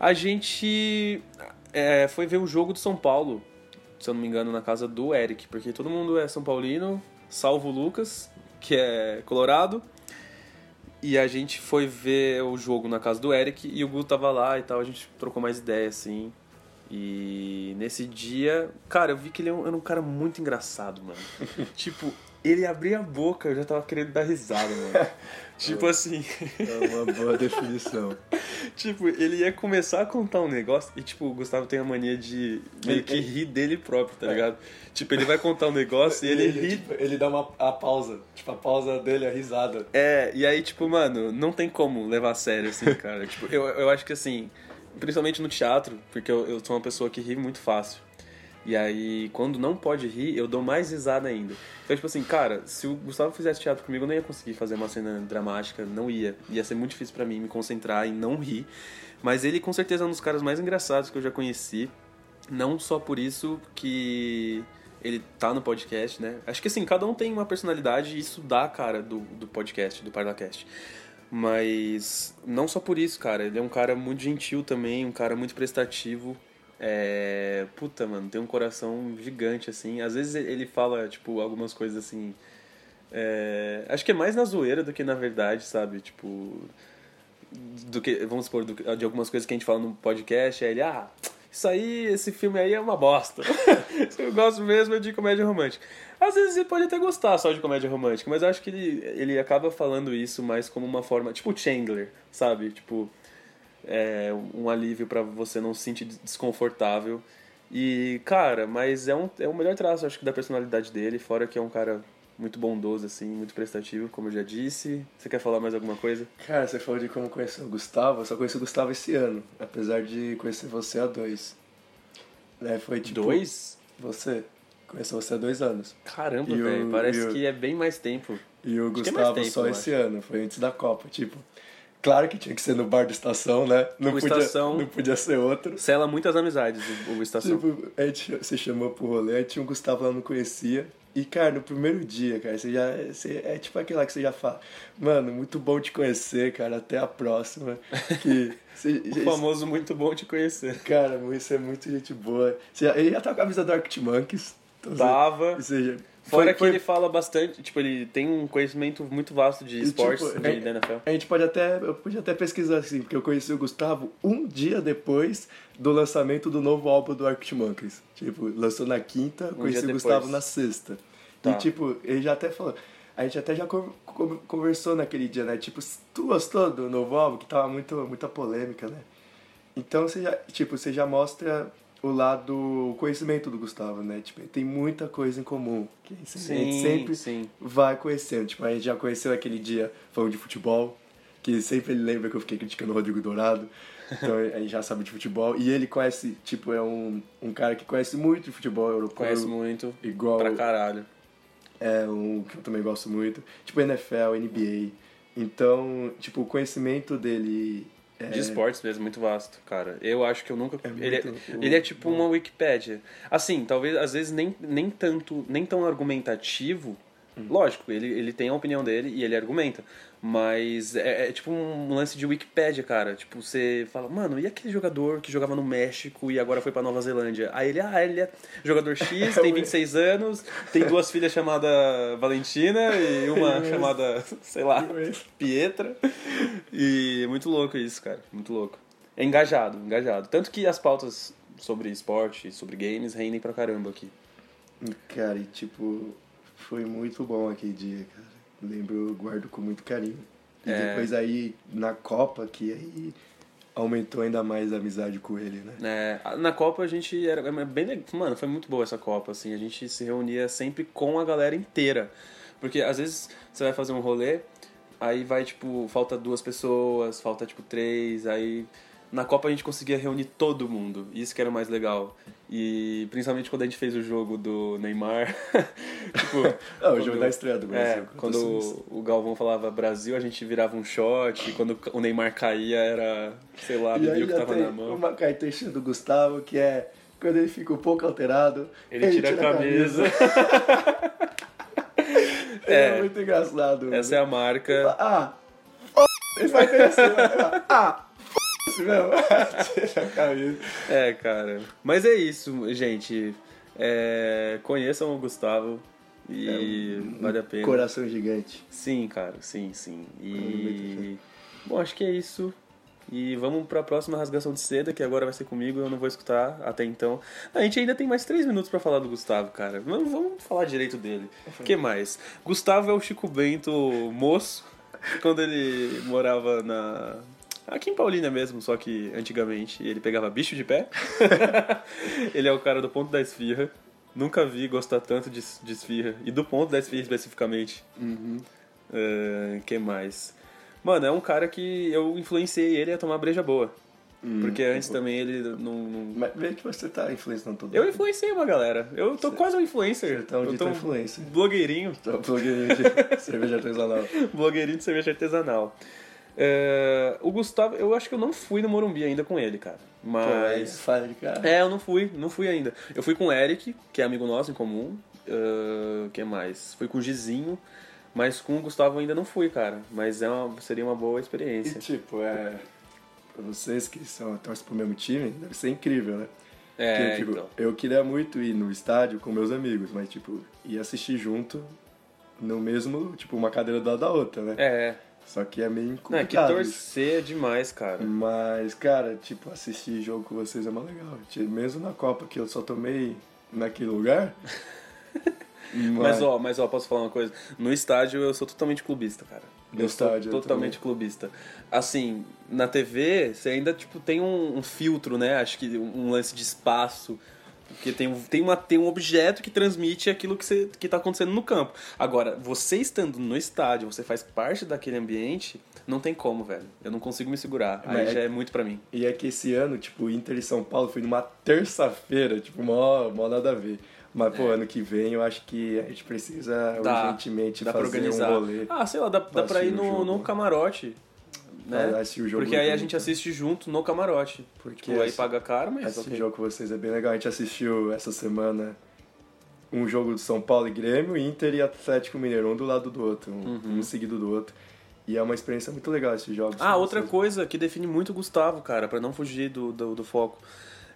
A gente é, foi ver o jogo do São Paulo, se eu não me engano, na casa do Eric, porque todo mundo é São Paulino, salvo o Lucas, que é colorado. E a gente foi ver o jogo na casa do Eric e o Gu tava lá e tal, a gente trocou mais ideia, assim. E nesse dia, cara, eu vi que ele era um cara muito engraçado, mano. tipo, ele abria a boca, eu já tava querendo dar risada, mano. tipo assim, É uma boa definição. tipo, ele ia começar a contar um negócio e, tipo, o Gustavo tem a mania de meio que rir dele próprio, tá ligado? Tipo, ele vai contar um negócio e ele ri tipo, ele dá uma a pausa. Tipo, a pausa dele é a risada. É, e aí, tipo, mano, não tem como levar a sério, assim, cara. tipo, eu, eu acho que, assim, principalmente no teatro, porque eu, eu sou uma pessoa que ri muito fácil. E aí, quando não pode rir, eu dou mais risada ainda. Então, tipo assim, cara, se o Gustavo fizesse teatro comigo, eu não ia conseguir fazer uma cena dramática, não ia. Ia ser muito difícil pra mim me concentrar e não rir. Mas ele, com certeza, é um dos caras mais engraçados que eu já conheci. Não só por isso que ele tá no podcast, né? Acho que assim, cada um tem uma personalidade e isso dá a cara do, do podcast, do Parlacast. Mas não só por isso, cara. Ele é um cara muito gentil também, um cara muito prestativo. É. Puta, mano, tem um coração gigante, assim. Às vezes ele fala, tipo, algumas coisas assim. é, Acho que é mais na zoeira do que na verdade, sabe? Tipo. Do que, vamos supor, do de algumas coisas que a gente fala no podcast, aí ele, ah, isso aí, esse filme aí é uma bosta. eu gosto mesmo é de comédia romântica. Às vezes ele pode até gostar só de comédia romântica, mas eu acho que ele, ele acaba falando isso mais como uma forma, tipo Chandler, sabe? Tipo, é, um alívio pra você não se sentir desconfortável. E, cara, mas é, um, é o melhor traço, acho que, da personalidade dele, fora que é um cara muito bondoso, assim, muito prestativo, como eu já disse. Você quer falar mais alguma coisa? Cara, você falou de como conhecer o Gustavo. Eu só conheci o Gustavo esse ano, apesar de conhecer você há dois. Né, foi tipo. Dois? Você. Conheceu você há dois anos. Caramba, velho, parece o- que é bem mais tempo. E o Acho é Gustavo tempo, só esse ano, foi antes da Copa. Tipo, claro que tinha que ser no bar da estação, né? Não, O podia, Estação- não podia ser outro. Sela muitas amizades, o, o Estação. Tipo, a gente se chamou pro rolê, aí tinha um Gustavo lá, não conhecia. E, cara, no primeiro dia, cara, você já. Você, é tipo aquela que você já fala, mano, muito bom te conhecer, cara, até a próxima. Que. Você, O famoso muito bom te conhecer. Cara, isso é muito gente boa. Você já, ele já tá com a camisa do Arctic Monkeys. Então, Tava. Ou seja, Fora foi- que foi- ele fala bastante, tipo, ele tem um conhecimento muito vasto de E, esportes tipo, de, é- da NFL. A gente pode até, eu podia até pesquisar assim, porque eu conheci o Gustavo um dia depois do lançamento do novo álbum do Arctic Monkeys. Tipo, lançou na quinta, conheci Um dia o Gustavo na sexta. Tá. E tipo, ele já até falou, a gente até já con- con- conversou naquele dia, né? Tipo, tu gostou do novo álbum? Que tava muito, muita polêmica, né? Então você já, tipo, você já mostra o lado o conhecimento do Gustavo, né? Tipo, tem muita coisa em comum. Que a gente sempre sim. vai conhecendo. Tipo, a gente já conheceu aquele dia falando de futebol, que sempre ele lembra que eu fiquei criticando o Rodrigo Dourado. Então a gente já sabe de futebol. E ele conhece, tipo, é um, um cara que conhece muito de futebol europeu. Conhece muito. Igual Pra caralho. É um que eu também gosto muito. Tipo, NFL, NBA. Então, tipo, o conhecimento dele. É, De esportes mesmo, muito vasto, cara. Eu acho que eu nunca. É ele, é, muito- ele é tipo uma Wikipédia. Assim, talvez às vezes nem, nem tanto, nem tão argumentativo. Hum. Lógico, ele, ele tem a opinião dele e ele argumenta. Mas é, é tipo um lance de Wikipédia, cara. Tipo, você fala, mano, e aquele jogador que jogava no México e agora foi pra Nova Zelândia? Aí ele, ah, ele é jogador X, tem 26 anos, tem duas filhas chamadas Valentina e uma chamada, sei lá, Pietra. E muito louco isso, cara. Muito louco. É engajado, engajado. Tanto que as pautas sobre esporte, sobre games, rendem pra caramba aqui. Cara, e tipo, foi muito bom aquele dia, cara. Lembro, eu guardo com muito carinho. E É. depois aí, na Copa, que aí aumentou ainda mais a amizade com ele, né? É, na Copa a gente era é bem. Mano, foi muito boa essa Copa, assim. A gente se reunia sempre com a galera inteira. Porque às vezes você vai fazer um rolê, aí vai, tipo, falta duas pessoas, falta, tipo, três, aí. Na Copa a gente conseguia reunir todo mundo, isso que era o mais legal. E principalmente quando a gente fez o jogo do Neymar. tipo, Ah, o jogo da estreia do Brasil. É, quando o Galvão falava Brasil, a gente virava um shot, e quando o Neymar caía era, sei lá, bebia o que tava na mão. uma característica do Gustavo, que é quando ele fica um pouco alterado, Ele, tira, a camisa. Ele é. É. muito engraçado. Essa é a marca. Ah. Ele assim, né? Ah, mesmo. Tira a camisa. É, cara. Mas é isso, gente. É, Conheçam o Gustavo e vale a pena. Coração gigante. Sim, cara, sim, sim. E. Bom, acho que é isso. E vamos pra próxima rasgação de seda, que agora vai ser comigo, eu não vou escutar até então. A gente ainda tem mais três minutos pra falar do Gustavo, cara. Vamos, vamos falar direito dele. O que mais? Gustavo é o Chico Bento moço, quando ele morava na. Aqui em Paulínia mesmo, só que antigamente ele pegava bicho de pé. ele é o cara do ponto da esfirra. Nunca vi gostar tanto de, de esfirra. E do ponto da esfirra especificamente. É, que mais? Mano, é um cara que eu influenciei ele a tomar breja boa. Porque antes também ele não. não- Mas que você tá influenciando todo Eu influenciei uma galera. Eu tô quase um influencer. Você tá um eu tô influencer. blogueirinho. Um blogueirinho de cerveja artesanal. blogueirinho de cerveja artesanal. É, o Gustavo, eu acho que eu não fui no Morumbi ainda com ele, cara. Mas. Fala de cara. É, eu não fui, não fui ainda. Eu fui com o Eric, que é amigo nosso em comum. O que mais? Fui com o Gizinho, mas com o Gustavo ainda não fui, cara. Mas é uma, seria uma boa E experiência. tipo, é. Pra vocês que são torcem pro mesmo time, deve ser incrível, né? É, Porque, tipo, então. eu queria muito ir no estádio com meus amigos, mas tipo, ir assistir junto no mesmo, tipo, uma cadeira do lado da outra, né? É, Só que é meio não, é que complicado. torcer é demais, cara. Mas, cara, tipo, assistir jogo com vocês é mais legal. Tipo, Mesmo na Copa que eu só tomei naquele lugar. Mas ó, mas ó, posso falar uma coisa? No estádio eu sou totalmente clubista, cara. No eu estádio, eu sou totalmente clubista. Assim, na TV, você ainda tipo tem um, um filtro, né? Acho que um lance de espaço. Porque tem, um- tem, uma, tem um objeto que transmite aquilo que, você, que tá acontecendo no campo. Agora, você estando no estádio, você faz parte daquele ambiente, não tem como, velho. Eu não consigo me segurar. Aí Mas é- já é muito pra mim. E é que esse ano, tipo, Inter e São Paulo foi numa terça-feira, tipo, mó, mó nada a ver. Mas, pô, ano que vem eu acho que a gente precisa É. Dá, urgentemente Dá fazer um rolê. Ah, sei lá, dá, dá pra ir no, no camarote. Né? Porque aí a gente assiste junto no camarote. Porque Tipo, aí paga caro, mas. Esse ok. jogo com vocês é bem legal. A gente assistiu essa semana um jogo do São Paulo e Grêmio, Inter e Atlético Mineiro, um do lado do outro, um, um seguido do outro. E é uma experiência muito legal esses jogos. Ah, outra vocês. coisa que define muito o Gustavo, cara, pra não fugir do, do, do foco.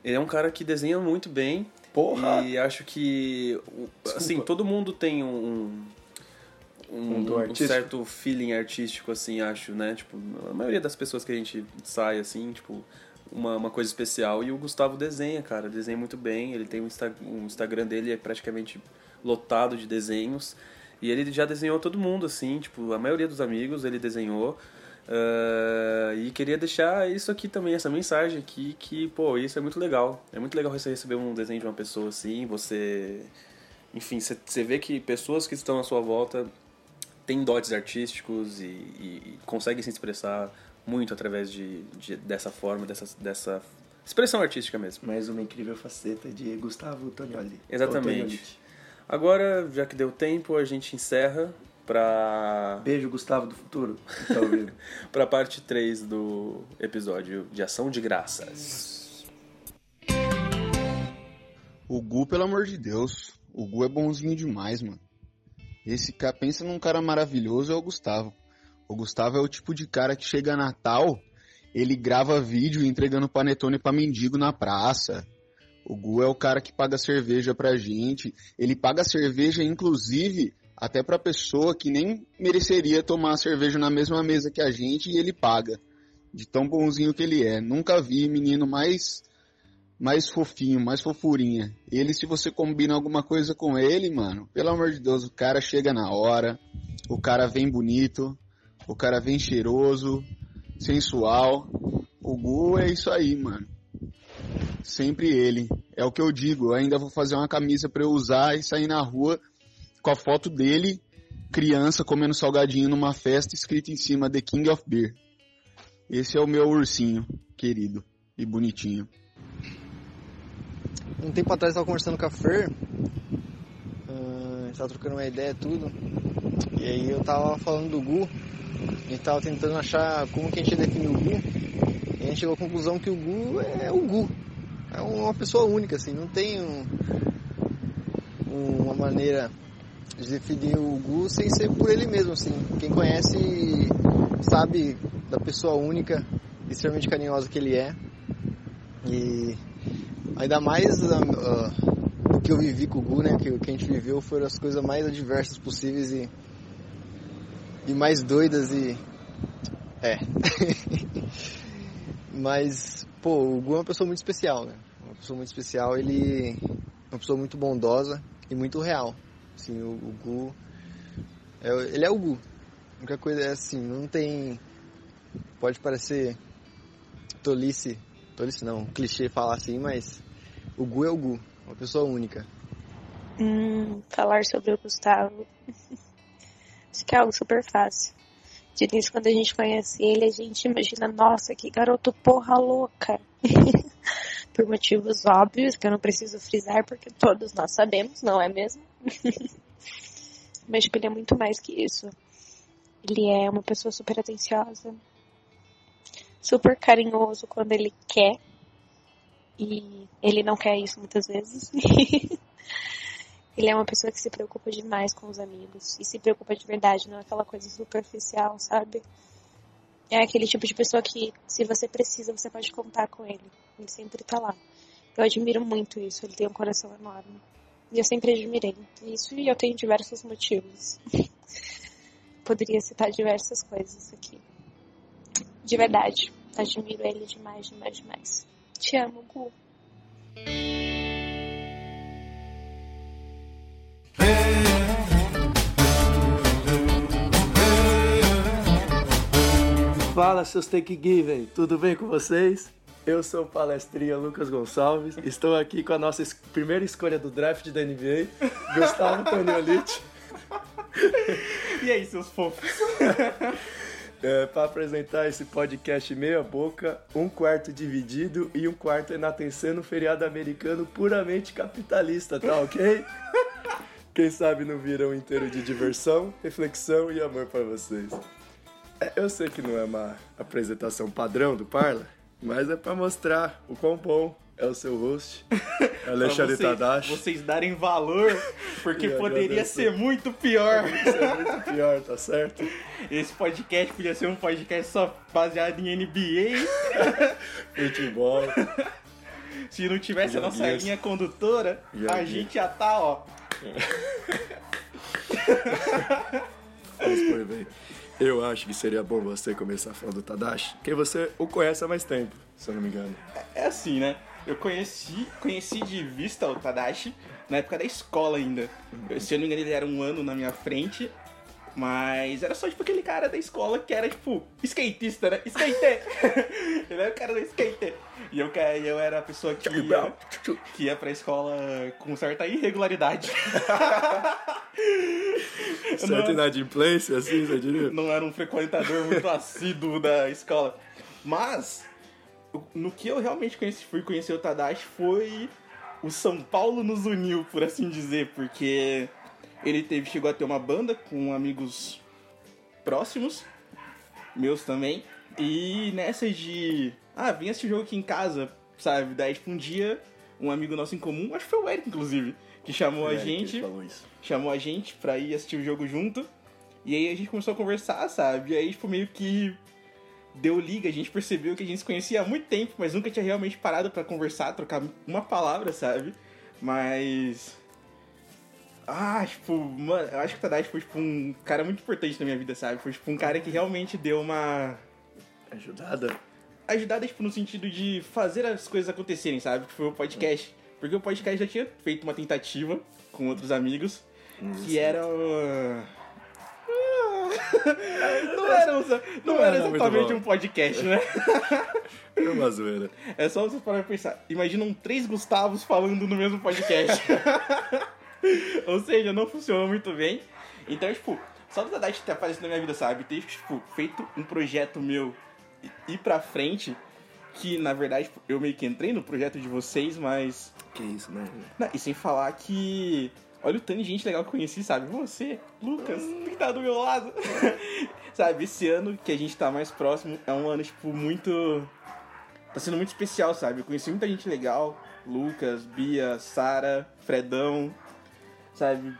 Ele é um cara que desenha muito bem. Porra! E acho que, assim, todo mundo tem um, um, Um um certo feeling artístico, assim, acho, né? Tipo, a maioria das pessoas que a gente sai, assim, tipo, uma, uma coisa especial. E o Gustavo desenha, cara, desenha muito bem. Ele tem um, Insta- um Instagram dele é praticamente lotado de desenhos. E ele já desenhou todo mundo, assim, tipo, a maioria dos amigos ele desenhou. Ah, e queria deixar isso aqui também, essa mensagem aqui, que, pô, isso é muito legal. É muito legal você receber um desenho de uma pessoa assim, você. Enfim, você vê que pessoas que estão à sua volta têm dotes artísticos e, e- e conseguem se expressar muito através de, de- dessa forma, dessa, dessa expressão artística mesmo. Mais uma incrível faceta de Gustavo Tonioli. Exatamente. Agora, já que deu tempo, a gente encerra pra, Beijo, Gustavo do futuro. Tá ouvindo? pra parte 3 do episódio de Ação de Graças. O Gu, pelo amor de Deus. O Gu é bonzinho demais, mano. Esse cara, pensa num cara maravilhoso, é o Gustavo. O Gustavo é o tipo de cara que chega Natal, ele grava vídeo entregando panetone pra mendigo na praça. O Gu é o cara que paga cerveja pra gente. Ele paga cerveja, inclusive, até pra pessoa que nem mereceria tomar cerveja na mesma mesa que a gente e ele paga. De tão bonzinho que ele é. Nunca vi menino mais mais fofinho, mais fofurinha. Ele, se você combina alguma coisa com ele, mano, pelo amor de Deus, o cara chega na hora, o cara vem bonito, o cara vem cheiroso, sensual. O Gu é isso aí, mano. Sempre ele. É o que eu digo. Eu ainda vou fazer uma camisa pra eu usar e sair na rua com a foto dele, criança comendo salgadinho numa festa, escrito em cima The King of Beer. Esse é o meu ursinho, querido e bonitinho. Um tempo atrás eu tava conversando com a Fer, tava trocando uma ideia tudo, e aí eu tava falando do Gu, gente tava tentando achar como que a gente define o Gu, e a gente chegou à conclusão que o Gu é o Gu, é uma pessoa única, assim, não tem um- uma maneira de definir o Gu sem ser por ele mesmo, assim. Quem conhece sabe da pessoa única, extremamente carinhosa que ele é, e Ainda mais o que eu vivi com o Gu, né? Que o que a gente viveu foram as coisas mais adversas possíveis e, e mais doidas e. É. Mas, pô, o Gu é uma pessoa muito especial, né? Uma pessoa muito especial, ele é uma pessoa muito bondosa e muito real. Assim, o, o Gu. é ele é o Gu. A única coisa é assim, não tem. Pode parecer tolice Tolice não, clichê falar assim, mas o Gu é o Gu, uma pessoa única. Hum, falar sobre o Gustavo. Acho que é algo super fácil. De início, quando a gente conhece ele, a gente imagina, nossa, que garoto porra louca. Por motivos óbvios, que eu não preciso frisar, porque todos nós sabemos, não é mesmo? Mas, tipo, ele é muito mais que isso. Ele é uma pessoa super atenciosa, super carinhoso quando ele quer. E ele não quer isso muitas vezes. ele é uma pessoa que se preocupa demais com os amigos. E se preocupa de verdade, não é aquela coisa superficial, sabe? É aquele tipo de pessoa que, se você precisa, você pode contar com ele. Ele sempre tá lá. Eu admiro muito isso. Ele tem um coração enorme. E eu sempre admirei isso e eu tenho diversos motivos. Poderia citar diversas coisas aqui. De verdade. Admiro ele demais, demais, demais. Te amo, Gu. Fala, seus take given, tudo bem com vocês? Eu sou o palestrinha Lucas Gonçalves, estou aqui com a nossa es- primeira escolha do draft da NBA, Gustavo Toniolite, E aí, seus fofos? é, para apresentar esse podcast meia boca, um quarto dividido e um quarto enatecendo feriado americano puramente capitalista, tá ok? Quem sabe não vira um inteiro de diversão, reflexão e amor para vocês. É, Eu sei que não é uma apresentação padrão do Parla, mas é para mostrar o quão bom é o seu host, Pra Alexandre vocês, Tadashi. vocês darem valor, porque poderia agradeço. ser muito pior. Isso é muito pior, tá certo? Esse podcast podia ser um podcast só baseado em NBA. Futebol. Se não tivesse a nossa linha condutora, a gente já tá, ó. Vamos por bem. Eu acho que seria bom você começar falando do Tadashi, que você o conhece há mais tempo, se eu não me engano. É assim, né? Eu conheci, conheci de vista o Tadashi na época da escola ainda. Eu, se eu não me engano, ele era um ano na minha frente. Mas era só tipo aquele cara da escola que era tipo skatista, né? Skater! ele era o cara do skater. E eu, eu era a pessoa que ia, que ia pra escola com certa irregularidade. Certo inadimplência, assim, você diria? não era um frequentador muito assíduo da escola. Mas, no que eu realmente conheci, fui conhecer o Tadashi foi o São Paulo nos uniu, por assim dizer, porque ele teve, chegou a ter uma banda com amigos próximos, meus também, e nessas de, ah, vim assistir o jogo aqui em casa, sabe? Daí, tipo, um dia, um amigo nosso em comum, acho que foi o Eric, inclusive, que chamou a É, gente chamou a gente pra ir assistir o jogo junto. E aí a gente começou a conversar, sabe? E aí, tipo, meio que deu liga, a gente percebeu que a gente se conhecia há muito tempo, mas nunca tinha realmente parado pra conversar, trocar uma palavra, sabe? Mas. Ah, tipo, mano, eu acho que o Tadashi foi, tipo, um cara muito importante na minha vida, sabe? Foi, tipo, um cara que realmente deu uma Ajudada? ajudada, tipo, no sentido de fazer as coisas acontecerem, sabe? Que foi o podcast. Porque o podcast já tinha feito uma tentativa com outros amigos, que era... o- Não era, um- não era exatamente um podcast, né? É uma zoeira. É só vocês pararem pra pensar. Imaginam três Gustavos falando no mesmo podcast. Ou seja, não funcionou muito bem. Então, tipo, só do Tadashi ter aparecido na minha vida, sabe? Ter, tipo, feito um projeto meu ir pra frente. Que, na verdade, tipo, eu meio que entrei no projeto de vocês, mas... Que isso, né? Não, e sem falar que... Olha o tanto de gente legal que eu conheci, sabe? Você, Lucas, que tá do meu lado. sabe, esse ano que a gente tá mais próximo é um ano, tipo, muito... Tá sendo muito especial, sabe? Eu conheci muita gente legal. Lucas, Bia, Sara, Fredão, sabe?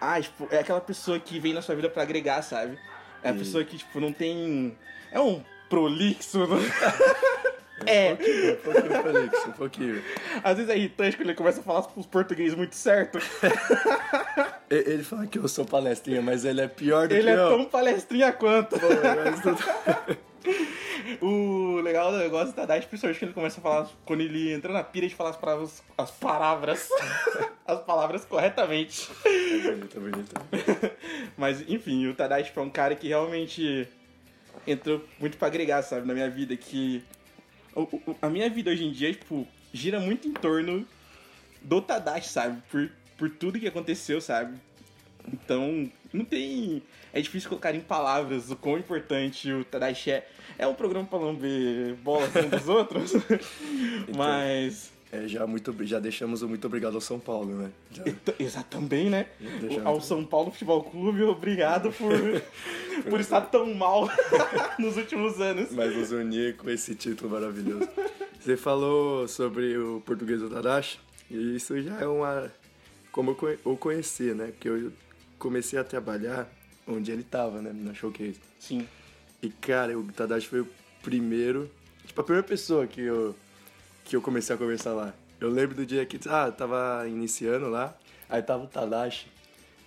Ah, tipo, é aquela pessoa que vem na sua vida pra agregar, sabe? É a E- pessoa que, tipo, não tem... É um prolixo, né? É, Um pouquinho, Felix, um pouquinho. às vezes é irritante quando ele começa a falar os português muito certo. Ele fala que eu sou palestrinha, mas ele é pior do Ele que é eu. tão palestrinha quanto. Mas O legal do negócio da Tadashi, principalmente quando ele começa a falar, quando ele entra na pira de falar as palavras, as palavras, as palavras corretamente. É bonito, é bonito. Mas, enfim, o Tadashi é um cara que realmente entrou muito pra agregar, sabe, na minha vida, que a minha vida hoje em dia, tipo, gira muito em torno do Tadashi, sabe, por, por tudo que aconteceu, sabe. Então, não tem... É difícil colocar em palavras o quão importante o Tadashi é. É um programa pra lamber bolas uns dos outros, mas... É, já, muito, já deixamos o muito obrigado ao São Paulo, né? Já- Eita, Exato, também, né? Ao São Paulo Futebol Clube, obrigado por, por estar tão mal nos últimos anos. mas nos unir com esse título maravilhoso. Você falou sobre o português do Tadashi, e isso já é uma. Como eu conhe- eu conheci, né? Porque eu comecei a trabalhar onde ele tava, né? Na showcase. Sim. E cara, o Tadashi foi o primeiro. Tipo, a primeira pessoa que eu, que eu comecei a conversar lá. Eu lembro do dia que ah, tava iniciando lá, aí tava o Tadashi.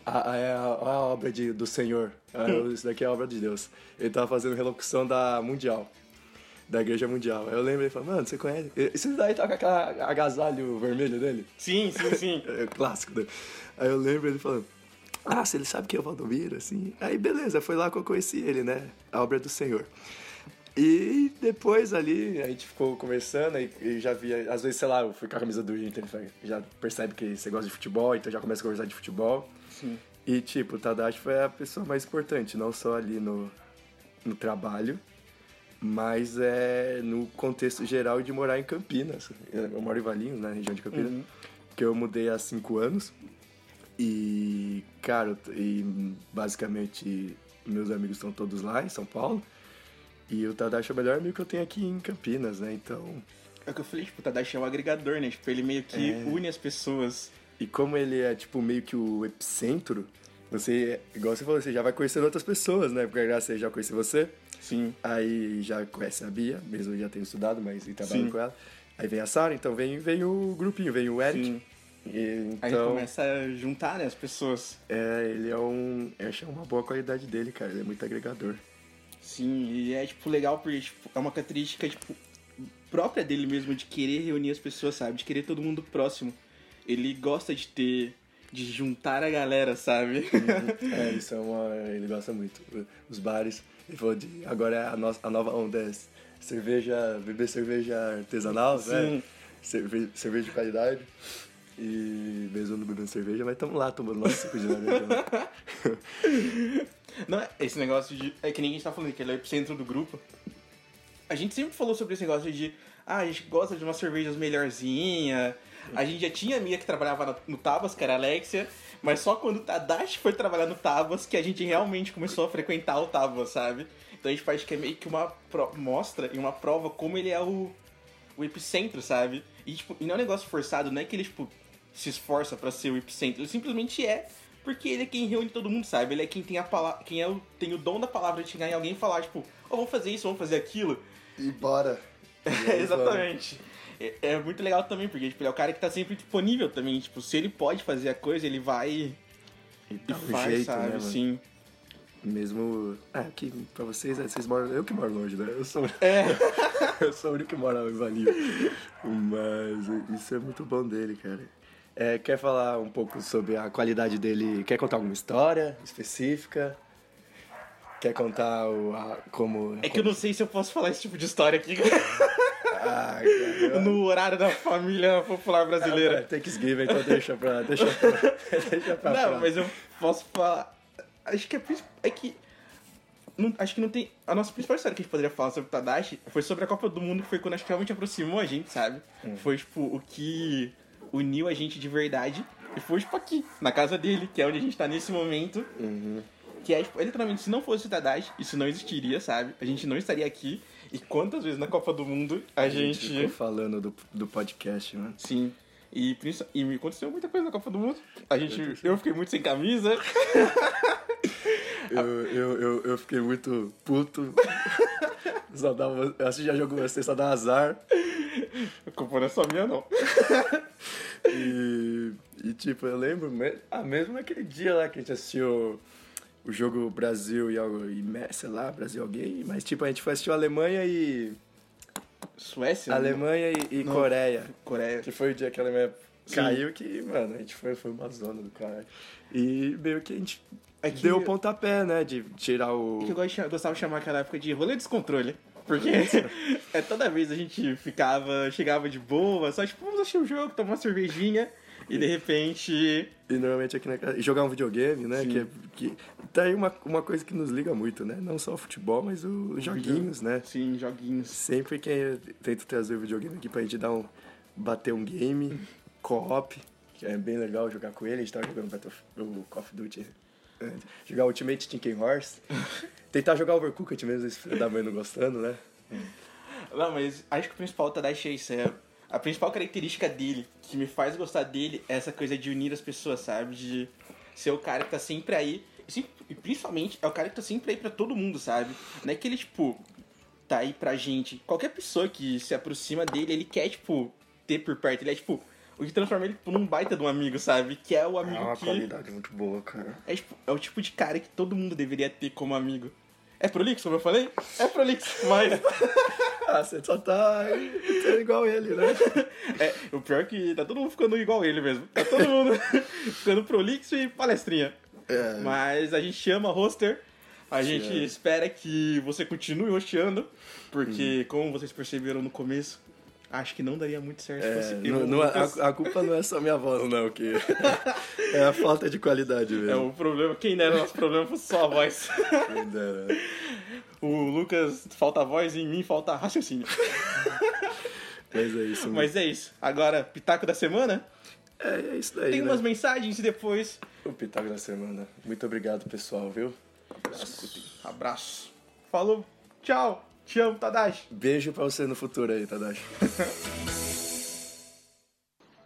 A, a, a, a obra de, do Senhor. Ah, Isso daqui é a obra de Deus. Ele tava fazendo relocução da Mundial. Da Igreja Mundial. Aí eu lembro ele falou, mano, você conhece? Esse daí tá com aquela agasalho vermelho dele? Sim, sim, sim. É o clássico dele. Aí eu lembro ele falando, ah, se ele sabe que é o Valdomiro, assim. Aí beleza, foi lá que eu conheci ele, né? A obra do Senhor. E depois ali, a gente ficou conversando e, e já via, às vezes, sei lá, eu fui com a camisa do Inter, já percebe que você gosta de futebol, então já começa a conversar de futebol. Sim. E tipo, o Tadashi foi a pessoa mais importante, não só ali no, no trabalho, mas é no contexto geral de morar em Campinas. Eu moro em Valinhos, na região de Campinas, Uhum. que eu mudei há cinco anos. E, cara, e basicamente meus amigos estão todos lá em São Paulo. E o Tadashi é o melhor amigo que eu tenho aqui em Campinas, né? Então, É o que eu falei, tipo, o Tadashi é um agregador, né? Tipo, ele meio que É. une as pessoas. E como ele é, tipo, meio que o epicentro, você, igual você falou, você já vai conhecendo outras pessoas, né? Porque graças a ele já conheci você, Sim. aí já conhece a Bia, mesmo já tendo estudado, mas e trabalhando Sim. com ela. Aí vem a Sara, então vem, vem o grupinho, vem o Eric. Sim. E, Aí então, começa a juntar, né, as pessoas. é, ele é um. Eu achei uma boa qualidade dele, cara. Ele é muito agregador. Sim, e é, tipo, legal porque, tipo, é uma característica, tipo, própria dele mesmo, de querer reunir as pessoas, sabe? De querer todo mundo próximo. Ele gosta de ter, de juntar a galera, sabe? É, isso é uma. Ele gosta muito. Os bares. Ele falou de. Agora é a, no, a nova onda é cerveja. beber cerveja artesanal, Sim. né? Cerve, cerveja de qualidade. E mesmo não bebendo cerveja, mas estamos lá tomando nosso suco de laranja. Não, esse negócio de. É que nem a gente tá falando, que ele é o epicentro do grupo. A gente sempre falou sobre esse negócio de. Ah, a gente gosta de umas cervejas melhorzinha. A gente já tinha amiga que trabalhava no, Tabas, que era a Alexia. Mas só quando o Tadashi foi trabalhar no Tabas que a gente realmente começou a frequentar o Tabas, sabe? Então a gente faz que é meio que uma mostra e uma prova como ele é o, o epicentro, sabe? E, tipo, e não é um negócio forçado, não é que ele, tipo, se esforça pra ser o epicentro. Ele simplesmente é porque ele é quem reúne todo mundo, sabe? Ele é quem tem a palavra, quem é o, tem o dom da palavra de chegar em alguém e falar, tipo, oh, vamos fazer isso, vamos fazer aquilo. e bora! É, exatamente. É, é muito legal também, porque tipo, ele é o cara que tá sempre disponível também. Tipo, se ele pode fazer a coisa, ele vai e um faz, jeito, sabe? né? Sim. Mesmo. É, aqui pra vocês, é, vocês moram. Eu que moro longe, né? Eu sou. É. eu sou o único que mora em Valinho. Mas isso é muito bom dele, cara. É, quer falar um pouco sobre a qualidade dele? Quer contar alguma história específica? Quer contar o, a- como. É que eu não sei se eu posso falar esse tipo de história aqui Ah, no horário da família popular É, brasileira. Thanksgiving, então deixa pra. Deixa pra, deixa pra Não, próxima. mas eu posso falar. Acho que princi- é que. não- acho que não tem. A nossa principal história que a gente poderia falar sobre o Tadashi foi sobre a Copa do Mundo, que foi quando acho que realmente aproximou a gente, sabe? Foi, tipo, o que uniu a gente de verdade. E foi, tipo, aqui, na casa dele, que é onde a gente tá nesse momento. Que é, tipo, literalmente, se não fosse o Tadashi, isso não existiria, sabe? A gente não estaria aqui. E quantas vezes na Copa do Mundo a A gente gente. ficou falando do, do podcast, mano. Sim. E, e me aconteceu muita coisa na Copa do Mundo. A gente, eu fiquei muito sem camisa. Eu, eu, eu, eu fiquei muito puto. Só dava, eu assisti já jogo você, só dá azar. A culpa não é só minha, não. E, e tipo, eu lembro, me- ah, mesmo naquele dia lá que a gente assistiu o jogo Brasil e, algo- e sei lá, Brasil alguém, mas tipo, a gente foi assistir Alemanha e. Suécia? Alemanha e, e Não. Coreia. Coreia. Que foi o dia que a Alemanha Sim. caiu que, mano, a gente foi, foi uma zona do caralho. E meio que a gente É que- deu o pontapé, né? De tirar o. que eu gostava de chamar aquela época de rolê de descontrole. Porque é toda vez a gente ficava, chegava de boa, só tipo, vamos assistir o jogo, tomar uma cervejinha, e de repente. E normalmente aqui na casa. e Jogar um videogame, né? Sim. Que, é- que tá aí uma, uma coisa que nos liga muito, né? Não só o futebol, mas os joguinhos, né? Sim, joguinhos. Sempre que eu tento trazer o videogame aqui pra gente dar um. bater um game, co-op, que é bem legal jogar com ele. A gente tava jogando o Call of Duty. é, Jogar Ultimate Team Horse. Tentar jogar Overcooked mesmo, esse da mãe não gostando, né? Não, mas acho que o principal Tadashi é isso. É a principal característica dele, que me faz gostar dele, é essa coisa de unir as pessoas, sabe? De ser o cara que tá sempre aí. E principalmente é o cara que tá sempre aí pra todo mundo, sabe? Não é que ele, tipo, tá aí pra gente. Qualquer pessoa que se aproxima dele, ele quer, tipo, ter por perto. Ele é, tipo, o que transforma ele tipo, num baita de um amigo, sabe? Que é o É amigo uma que. qualidade muito boa, cara. É, tipo, é o tipo de cara que todo mundo deveria ter como amigo. É prolixo, como eu falei? É prolixo, mas. Ah, você só tá sendo igual ele, né? É, o pior é que tá todo mundo ficando igual ele mesmo. Tá todo mundo ficando prolixo e palestrinha. É. Mas a gente chama roster. A gente Sim. espera que você continue rosteando. Porque, como vocês perceberam no começo, acho que não daria muito certo se É, fosse eu não- a, a culpa não é só minha voz, não, que é a falta de qualidade É mesmo. o problema. Quem dera o nosso problema fosse só a voz. Quem dera. o Lucas falta voz e em mim falta raciocínio. Mas é isso, Mas é isso. Agora, pitaco da semana. é, é isso daí. Tem né? umas mensagens e depois. O Pitaco da semana. Muito obrigado, pessoal, viu? Abraço. Falou. Tchau. Te amo, Tadashi. Beijo pra você no futuro aí, Tadashi.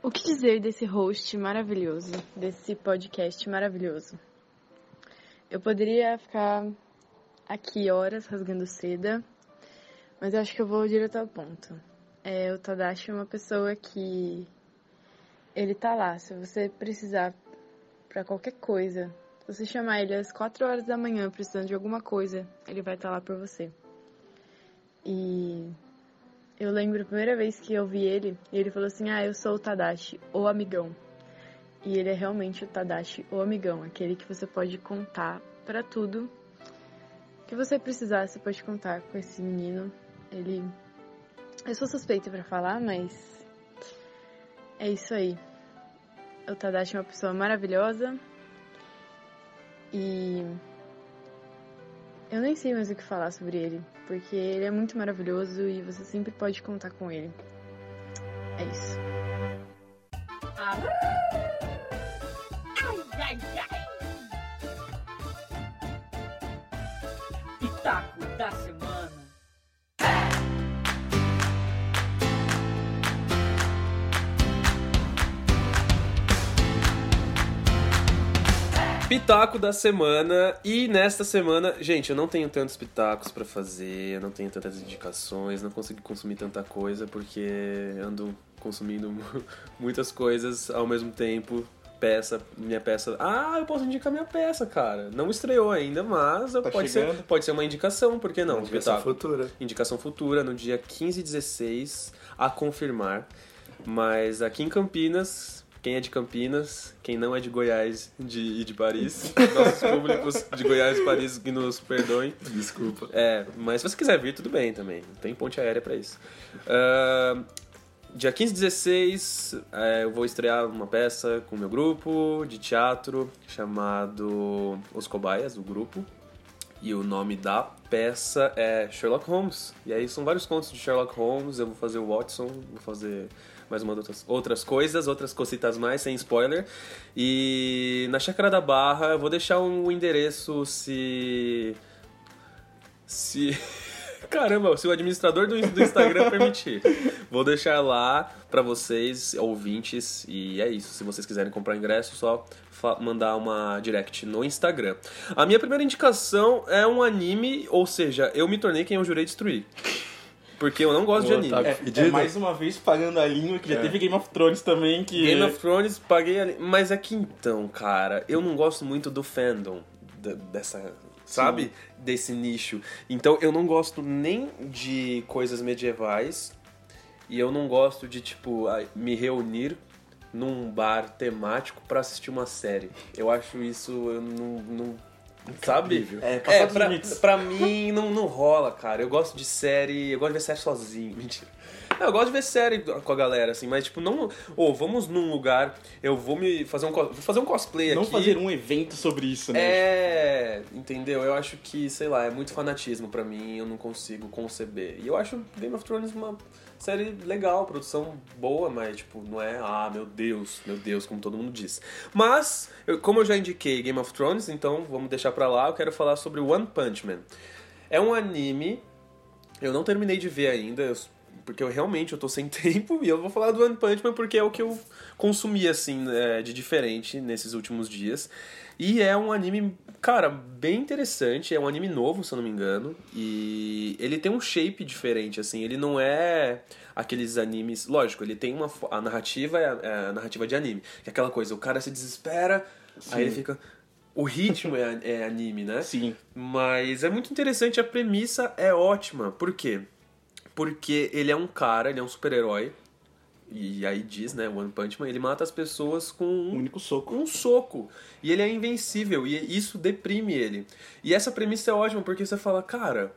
O que dizer desse host maravilhoso, desse podcast maravilhoso? Eu poderia ficar aqui horas rasgando seda, mas eu acho que eu vou direto ao ponto. É, o Tadashi é uma pessoa que ele tá lá, se você precisar para qualquer coisa, se você chamar ele às 4 horas da manhã precisando de alguma coisa, ele vai estar tá lá por você. E eu lembro a primeira vez que eu vi ele, ele falou assim: "Ah, eu sou o Tadashi, o amigão". E ele é realmente o Tadashi, o amigão, aquele que você pode contar para tudo que você precisar, você pode contar com esse menino. Ele eu sou suspeita para falar, mas é isso aí. O Tadashi é uma pessoa maravilhosa. E eu nem sei mais o que falar sobre ele, porque ele é muito maravilhoso e você sempre pode contar com ele. É isso. Pitaco Pitaco da semana. E nesta semana, gente, eu não tenho tantos pitacos pra fazer, eu não tenho tantas indicações, não consigo consumir tanta coisa porque ando consumindo muitas coisas ao mesmo tempo. Peça, minha peça. Ah, eu posso indicar minha peça, cara. Não estreou ainda, mas Tá pode, ser, pode ser uma indicação, por que não? Indicação Pitaco. futura. Indicação futura, no dia 15 e 16, a confirmar. Mas aqui em Campinas, quem é de Campinas, quem não é de Goiás de, e de Paris, nossos públicos de Goiás e Paris que nos perdoem. Desculpa. É, mas se você quiser vir, tudo bem também. Tem ponte aérea pra isso. Ahn, dia 15 e 16, é, eu vou estrear uma peça com o meu grupo de teatro chamado Os Cobaias, o grupo. E o nome da peça é Sherlock Holmes. E aí são vários contos de Sherlock Holmes. Eu vou fazer o Watson, vou fazer mais uma outras, outras coisas, outras cositas mais, sem spoiler. E na Chácara da Barra eu vou deixar um endereço se. Se. Caramba, se o administrador do, do Instagram permitir. Vou deixar lá pra vocês, ouvintes, e é isso. Se vocês quiserem comprar ingresso, só mandar uma direct no Instagram. A minha primeira indicação é um anime, ou seja, eu me tornei quem eu jurei destruir. Porque eu não gosto de anime. Otávio. É, é mais uma vez pagando a língua, que já teve Game of Thrones também, que... Game of Thrones, paguei ali. Mas é que então, cara, eu não gosto muito do fandom dessa. Sabe? Desse nicho. Então eu não gosto nem de coisas medievais. E eu não gosto de, tipo, me reunir num bar temático pra assistir uma série. Eu acho isso. Eu não. não sabe? É, É, pra, pra mim não, não rola, cara. Eu gosto de série. Eu gosto de ver série sozinho. Mentira. Não, eu gosto de ver série com a galera, assim, mas tipo, não. Ô, vamos num lugar, eu vou me fazer um, vou fazer um cosplay Não aqui. fazer um evento sobre isso, né? É, entendeu? Eu acho que, sei lá, é muito fanatismo pra mim, eu não consigo conceber. E eu acho Game of Thrones uma série legal, produção boa, mas tipo, não é, ah, meu Deus, meu Deus, como todo mundo diz. Mas, eu- como eu já indiquei Game of Thrones, então vamos deixar pra lá, eu quero falar sobre One Punch Man. É um anime, eu não terminei de ver ainda, eu- porque eu realmente eu tô sem tempo e eu vou falar do One Punch Man porque é o que eu consumi assim é, de diferente nesses últimos dias. E é um anime, cara, bem interessante, é um anime novo, se eu não me engano, e ele tem um shape diferente assim, ele não é aqueles animes, lógico, ele tem uma a narrativa é a, é a narrativa de anime, que é aquela coisa, o cara se desespera, aí ele fica o ritmo é, é anime, né? Sim. Mas é muito interessante, a premissa é ótima. Por quê? Porque ele é um cara, ele é um super-herói. E aí diz, né, One Punch Man, ele mata as pessoas com Um único soco. um soco. E ele é invencível, e isso deprime ele. E essa premissa é ótima, porque você fala, cara,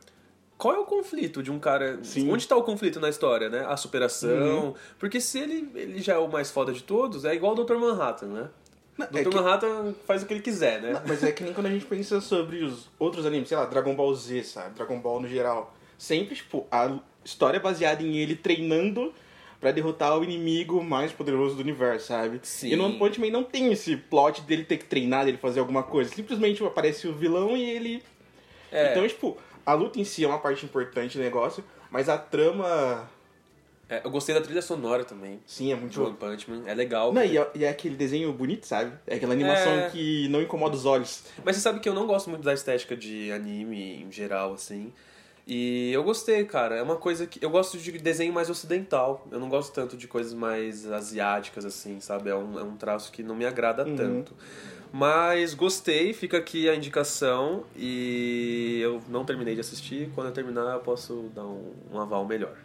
qual é o conflito de um cara... Sim. Onde está o conflito na história, né? A superação. Porque se ele, ele já é o mais foda de todos, é igual o Dr. Manhattan, né? Não, Dr. é que- Manhattan faz o que ele quiser, né? Não, mas é que nem quando a gente pensa sobre os outros animes, sei lá, Dragon Ball Z, sabe? Dragon Ball no geral. Sempre, tipo, a história é baseada em ele treinando pra derrotar o inimigo mais poderoso do universo, sabe? Sim. E no One Punch Man não tem esse plot dele ter que treinar, dele fazer alguma coisa. Simplesmente aparece o vilão e ele... É. Então, tipo, a luta em si é uma parte importante do negócio, mas a trama. É, eu gostei da trilha sonora também. Sim, é muito One Punch Man. É legal. Não, e é, e é aquele desenho bonito, sabe? É aquela animação É. que não incomoda os olhos. Mas você sabe que eu não gosto muito da estética de anime em geral, assim. E eu gostei, cara. É uma coisa que. Eu gosto de desenho mais ocidental. Eu não gosto tanto de coisas mais asiáticas, assim, sabe? É um, é um traço que não me agrada Uhum. tanto. Mas gostei, fica aqui a indicação. E eu não terminei de assistir. Quando eu terminar, eu posso dar um, um aval melhor.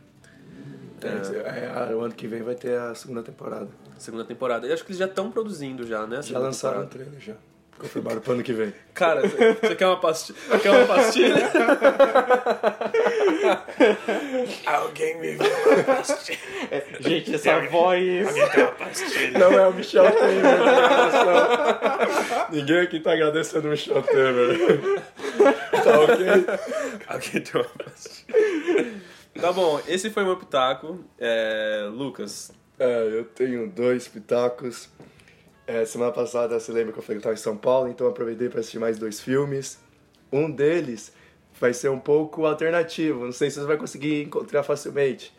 É, o ano que vem vai ter a segunda temporada. Segunda temporada. Eu acho que eles já estão produzindo já, né? Já lançaram o temporada. trailer já. Confirmaram pro ano que vem. Cara, você você quer uma pastilha? Quer uma pastilha? Alguém me viu uma pastilha. Gente, essa voz. Não é o Michel Temer. tá? Ninguém aqui tá agradecendo o Michel Temer. Tá ok? Alguém tem uma pastilha. Tá bom, esse foi o meu pitaco. É, Lucas, É, eu tenho dois pitacos. É, semana passada você lembra que eu falei que eu tava em São Paulo, então eu aproveitei para assistir mais dois filmes. Um deles vai ser um pouco alternativo, não sei se você vai conseguir encontrar facilmente.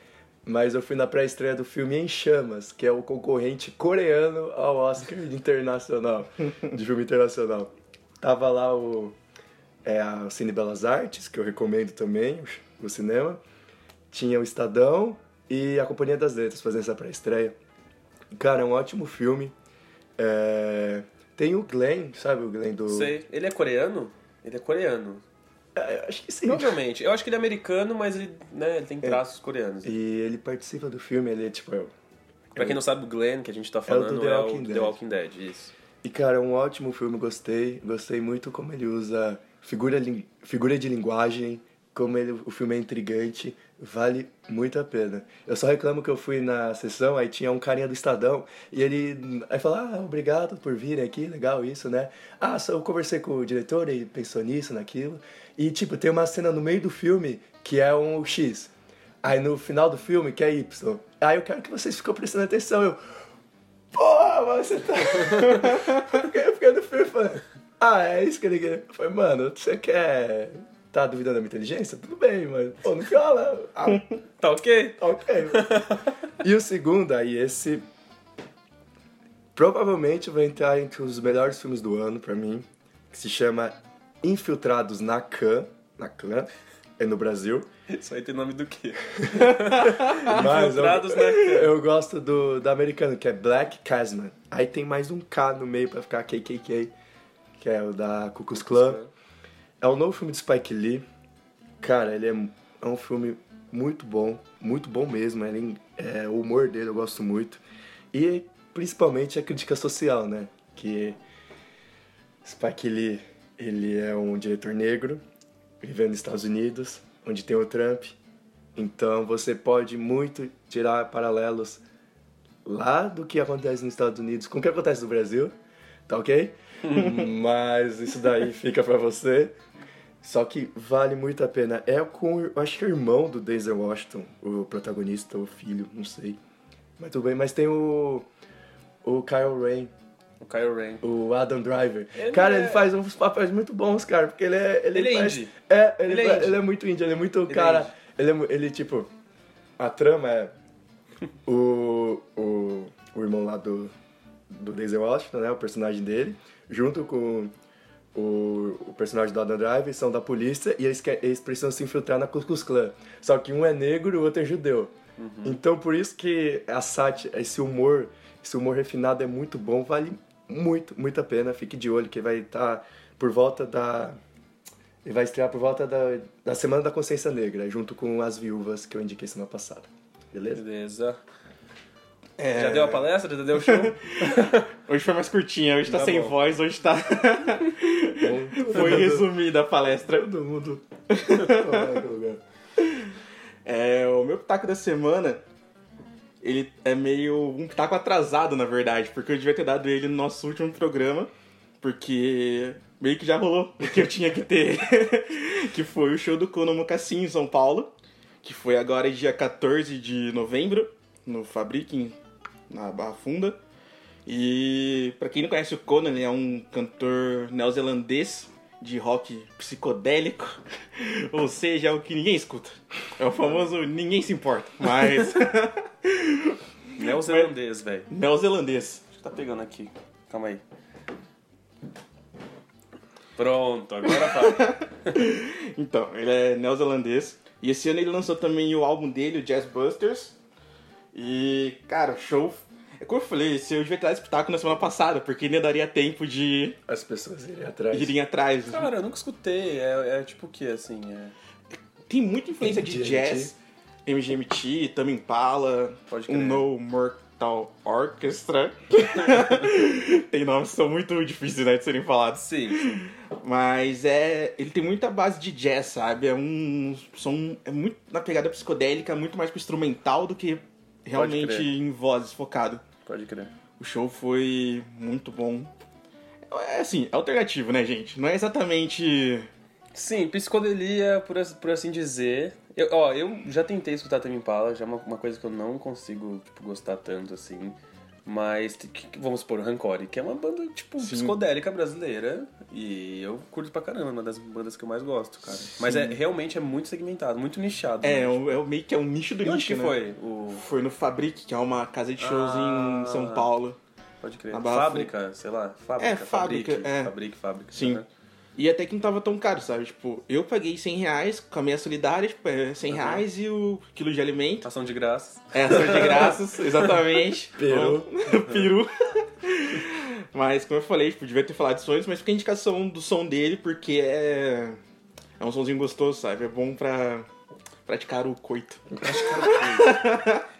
Mas eu fui na pré-estreia do filme Em Chamas, que é o concorrente coreano ao Oscar internacional, de filme internacional. Tava lá o, é, a Cine Belas Artes, que eu recomendo também, o, cinema. Tinha o Estadão e a Companhia das Letras fazendo essa pré-estreia. Cara, é um ótimo filme. É, Tem o Glenn, sabe o Glenn do... sei. Ele é coreano? Ele é coreano. É, acho que sim. Provavelmente. Eu acho que ele é americano, mas ele, né, ele tem É. traços coreanos. E ele participa do filme, ele é tipo... é- Pra quem não sabe, o Glenn, que a gente tá É falando, The é o, Walking The. Walking Dead. Isso. E, cara, é um ótimo filme, gostei. Gostei muito como ele usa figura, figura de linguagem, como ele, o filme é intrigante. Vale muito a pena. Eu só reclamo que eu fui na sessão, aí tinha um carinha do Estadão, e ele aí falou, ah, obrigado por virem aqui, legal isso, né? Ah, só eu conversei com o diretor, ele pensou nisso, naquilo. E, tipo, tem uma cena no meio do filme que é um X. Aí no final do filme, que é Y. Aí eu quero que vocês ficam prestando atenção. Eu, Porra, você tá. eu fiquei- no filme falando, ah, é isso que ele quer. Falei, mano, você quer. Tá duvidando da minha inteligência? Tudo bem, mas. Pô, não fala. Ah, Tá ok? tá ok. e o segundo, aí esse. Provavelmente vai entrar entre os melhores filmes do ano pra mim, que se chama Infiltrados na Khan. Na Clã. É no Brasil. Isso aí tem nome do quê? Mas Infiltrados eu, na Khan. eu gosto do, do americano, que é Black Casman. Aí tem mais um K no meio pra ficar KKK, que é o da Ku Klux Klan. É o novo filme de Spike Lee. Cara, ele é, é um filme muito bom, muito bom mesmo. Ele, é, o humor dele eu gosto muito. E principalmente a crítica social, né? Que Spike Lee, ele é um diretor negro, vivendo nos Estados Unidos, onde tem o Trump. Então você pode muito tirar paralelos lá do que acontece nos Estados Unidos com o que acontece no Brasil, tá ok? Mas isso daí fica pra você. Só que vale muito a pena. É com, acho que é o irmão do Denzel Washington, o protagonista, o filho, não sei. Mas tudo bem, mas tem o o Kyle Rain, O Kyle Ren. o Adam Driver. Ele cara, é- ele faz uns papéis muito bons, cara, porque ele é ele, Ele é faz- indie. É, ele, Ele é indie. ele é muito indie, ele é muito Ele é cara, ele é mu- ele tipo a trama é o, o, o irmão lá do, do Denzel Washington, né, o personagem dele, junto com o, o personagem do Adam Driver, são da polícia e eles, quer, eles precisam se infiltrar na Ku Klux Klan. Só que um é negro e o outro é judeu. Então por isso que a sátira, esse humor, esse humor refinado é muito bom, vale muito, muito a pena. Fique de olho que vai estar por volta da ele vai estrear por volta da, da Semana da Consciência Negra, junto com As Viúvas, que eu indiquei semana passada. Beleza? Beleza. É, Já deu a palestra? Já deu o show? Hoje foi mais curtinha, hoje tá, Tá sem bom. voz, hoje tá. foi resumida a palestra. Todo mundo. É, o meu pitaco da semana, ele é meio um pitaco atrasado, na verdade, porque eu devia ter dado ele no nosso último programa, porque meio que já rolou o que eu tinha que ter, que foi o show do Kono Mocassin em São Paulo, que foi agora dia 14 de novembro, no Fabric, na Barra Funda. E pra quem não conhece o Conan, ele é um cantor neozelandês de rock psicodélico, ou seja, é o que ninguém escuta. É o famoso ninguém se importa, mas Neozelandês, velho. neozelandês. Tá pegando aqui. Calma aí. Pronto, agora fala. Então, ele é neozelandês. E esse ano ele lançou também o álbum dele, o Jazz Busters. E, cara, show. É como eu falei, esse eu devia ter dado espetáculo na semana passada, porque nem daria tempo de As pessoas irem atrás. irem atrás. Cara, eu nunca escutei. É, é tipo o que, assim? É... Tem muita influência de MGMT. jazz, MGMT, Tame Impala, Pode crer. um No Mortal Orchestra. tem nomes que são muito difíceis né, de serem falados. Sim, sim. Mas é. Ele tem muita base de jazz, sabe? É um. Som, é muito na pegada psicodélica, muito mais pro instrumental do que realmente em vozes focado. Pode crer. O show foi muito bom. É assim, é alternativo, né, gente? Não é exatamente. Sim, psicodelia, por, por assim dizer. Eu, ó, eu já tentei escutar Tame Impala, já é uma, uma coisa que eu não consigo, tipo, gostar tanto, assim. Mas, vamos supor, Rancore, que é uma banda, tipo, Sim. psicodélica brasileira. E eu curto pra caramba, uma das bandas que eu mais gosto, cara. Mas é, realmente é muito segmentado, muito nichado. É, né? o- é o meio que é um nicho do E onde nicho, que né? foi? O... Foi no Fabric, que é uma casa de shows Ah. em São Paulo. Pode crer. Fábrica, sei lá. Fábrica, É, fábrica, Fabrique, é. Fabrique, fábrica. Sim. né? E até que não tava tão caro, sabe? Tipo, eu paguei 100 reais com a minha solidária, tipo, é 100 reais e o quilo de alimento. Ação de graças. É, ação de graças, exatamente. Peru. Peru. Mas, como eu falei, tipo, devia ter falado de sonhos, mas fica a indicação do som dele, porque é. É um somzinho gostoso, sabe? É bom pra praticar o coito.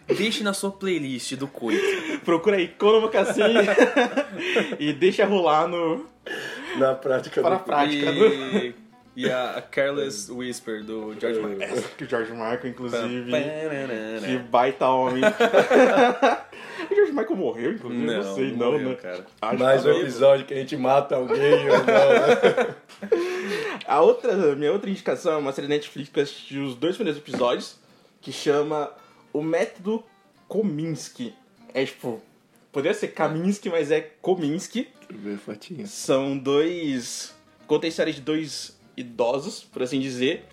Deixe na sua playlist do coito. Procura aí, Kono Mocassin e deixa rolar no. Na prática Para a do... prática do. E, e a, Careless Whisper do George Michael. Essa que o George Michael, inclusive. Que Não, baita homem. o George Michael morreu, inclusive? Não, não, sei, não, morreu, né? cara. Acho Mais um não. episódio que a gente mata alguém ou não. né? A outra, minha outra indicação é uma série Netflix que eu assisti os dois primeiros episódios, que chama O Método Kominsky. É tipo, poderia ser Kaminsky, mas é Kominsky. Deixa eu ver a fotinha. São dois. Conta a história de dois idosos, por assim dizer.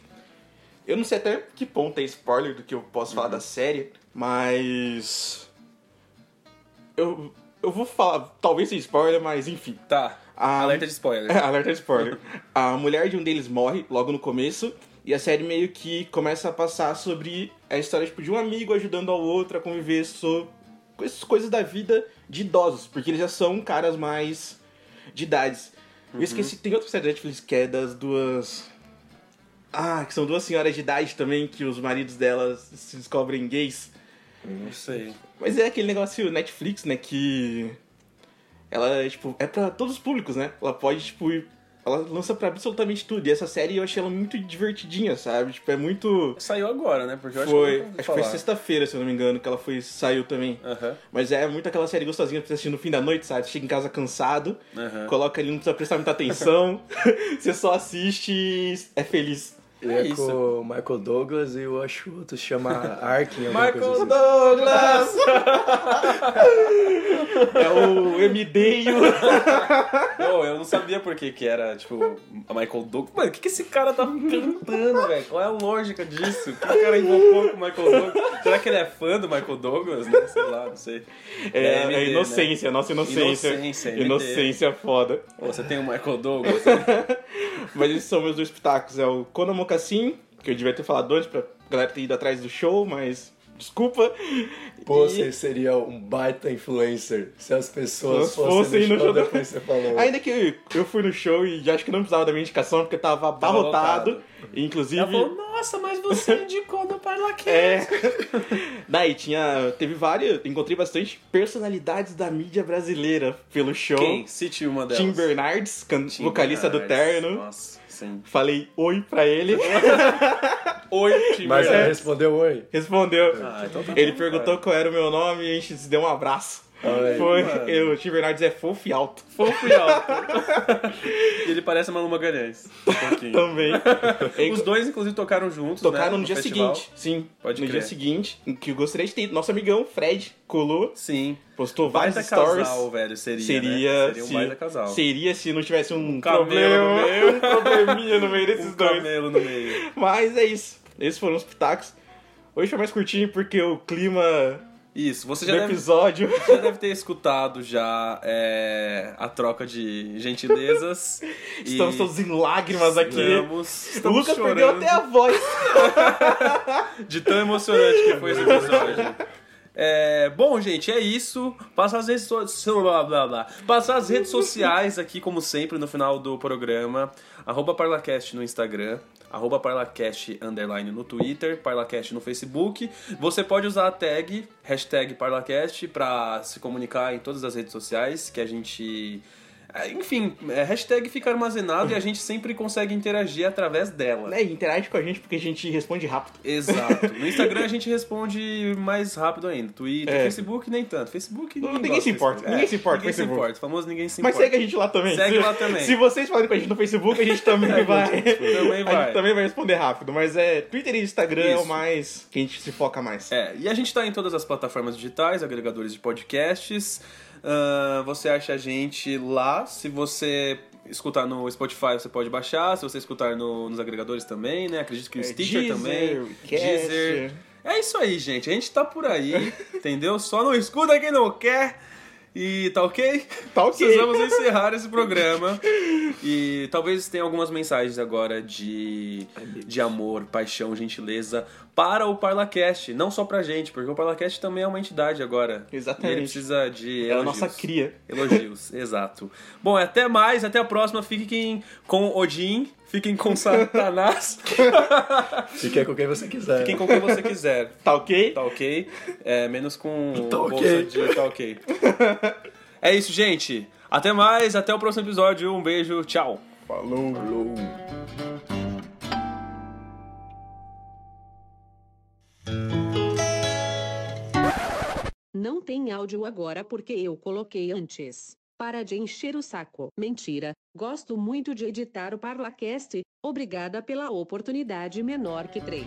Eu não sei até que ponto é spoiler do que eu posso falar da série, mas. Eu, eu vou falar, talvez seja spoiler, mas enfim. Tá. A- Alerta de spoiler. É, alerta de spoiler. a mulher de um deles morre logo no começo. E a série meio que começa a passar sobre a história tipo, de um amigo ajudando ao outro a conviver so- essas coisas da vida de idosos. Porque eles já são caras mais de idades. Eu esqueci, tem outra série da Netflix que é das duas. Ah, que são duas senhoras de idade também, que os maridos delas se descobrem gays. Não sei. Mas é aquele negócio Netflix, né, que ela, tipo, é pra todos os públicos, né? Ela pode, tipo, ir- ela lança pra absolutamente tudo. E essa série eu achei ela muito divertidinha, sabe? Tipo, é muito Saiu agora, né? Porque eu acho foi, que nunca ouvi acho que foi sexta-feira, se eu não me engano, que ela foi saiu também. Mas é muito aquela série gostosinha pra você assistir no fim da noite, sabe? Você chega em casa cansado, coloca ali, não precisa prestar muita atenção, você só assiste e é feliz. Ele É é, isso. com o Michael Douglas e eu acho o outro se chama Arkin. Michael coisa assim. Douglas! é o MD. Não, eu não sabia por que que era, tipo, a Michael Douglas. Mano, o que, que esse cara tá cantando, velho? Qual é a lógica disso? O que o cara invocou com o Michael Douglas? Será que ele é fã do Michael Douglas? Né? Sei lá, não sei. É, é MD, né? inocência, nossa inocência. Inocência, MD. Inocência foda. Pô, você tem o Michael Douglas? Mas esses são meus dois pitacos. É o Mocassin, que eu devia ter falado antes pra galera ter ido atrás do show, mas desculpa. Pô, E- você seria um baita influencer se as pessoas Se fossem, fossem no no show depois que você falou. Ainda que eu fui no show e já acho que não precisava da minha indicação, porque tava abarrotado. Inclusive. Ela falou, nossa, mas você indicou no Parlacast. É. Daí tinha. Teve várias. Encontrei bastante personalidades da mídia brasileira pelo show. Quem? Cite uma delas. Tim Bernardes, can- Tim vocalista do Bernardes. Terno. Nossa, sim. Falei oi pra ele. Oi, Tim Mas ela respondeu oi. Respondeu. Ah, então tá ele bom, perguntou cara. qual era o meu nome e a gente se deu um abraço. Aí, Foi. mano. Eu, o Tim Bernardes é fofo e alto. Fofo e alto. e ele parece a Manu Magalhães. Um pouquinho. Também. Os dois, inclusive, tocaram juntos. Tocaram né, no dia festival. seguinte. Sim. Pode no crer. dia seguinte, em que eu gostaria de ter. Nosso amigão Fred colou, Sim. postou vários Baita stories. casal, velho. Seria. Seria, né? Seria um se, baita casal. seria se não tivesse um camelo problema, no meio. um probleminha no meio desses Um dois. camelo no meio. Mas é isso. Esses foram os pitacos. Hoje foi mais curtinho porque o clima Isso, você do já deve, episódio. já deve ter escutado já é, a troca de gentilezas. e Estamos todos em lágrimas aqui. Estamos, o estamos Lucas chorando perdeu até a voz. de tão emocionante que foi esse episódio. É, bom, gente, é isso. Passa as redes so- blá, blá, blá. Passa as redes sociais aqui, como sempre, no final do programa. Arroba Parlacast no Instagram. Arroba Parlacast underline no Twitter. Parlacast no Facebook. Você pode usar a tag, hashtag Parlacast, pra se comunicar em todas as redes sociais que a gente... é, Enfim, é, hashtag fica armazenado e a gente sempre consegue interagir através dela. né, interage com a gente porque a gente responde rápido. Exato. No Instagram a gente responde mais rápido ainda. Twitter, É. Facebook nem tanto. Facebook ninguém, Ninguém se importa, ninguém se importa com Ninguém se Facebook. importa. O famoso ninguém se Mas importa. segue a gente lá também. Segue se, lá também. Se vocês falarem com a gente no Facebook, a gente também Segue vai. a gente, também A vai. gente também vai responder rápido. Mas é Twitter e Instagram é o Isso. mais que a gente se foca mais. É, e a gente tá em todas as plataformas digitais, agregadores de podcasts. Ahn, você acha a gente lá. Se você escutar no Spotify, você pode baixar. Se você escutar no- nos agregadores também, né? Acredito que no É, Stitcher Deezer, também. Deezer. É isso aí, gente. A gente tá por aí, entendeu? Só não escuta quem não quer. E tá ok? Tá ok. Precisamos encerrar esse programa. E talvez tenha algumas mensagens agora de, de amor, paixão, gentileza para o Parlacast. Não só pra gente, porque o Parlacast também é uma entidade agora. Exatamente. E ele precisa de É a elogios. nossa cria. Elogios, exato. Bom, até mais, até a próxima. Fiquem com Odin, fiquem com Satanás, Fique com quem você quiser. fiquem com quem você quiser. Tá ok? Tá ok? É, menos com Tá bolsa de tá ok. É isso, gente. Até mais, até o próximo episódio. Um beijo, tchau. Falou. Falou. Não tem áudio agora porque eu coloquei antes. Para de encher o saco. Mentira. Gosto muito de editar o Parlacast. Obrigada pela oportunidade menor que 3.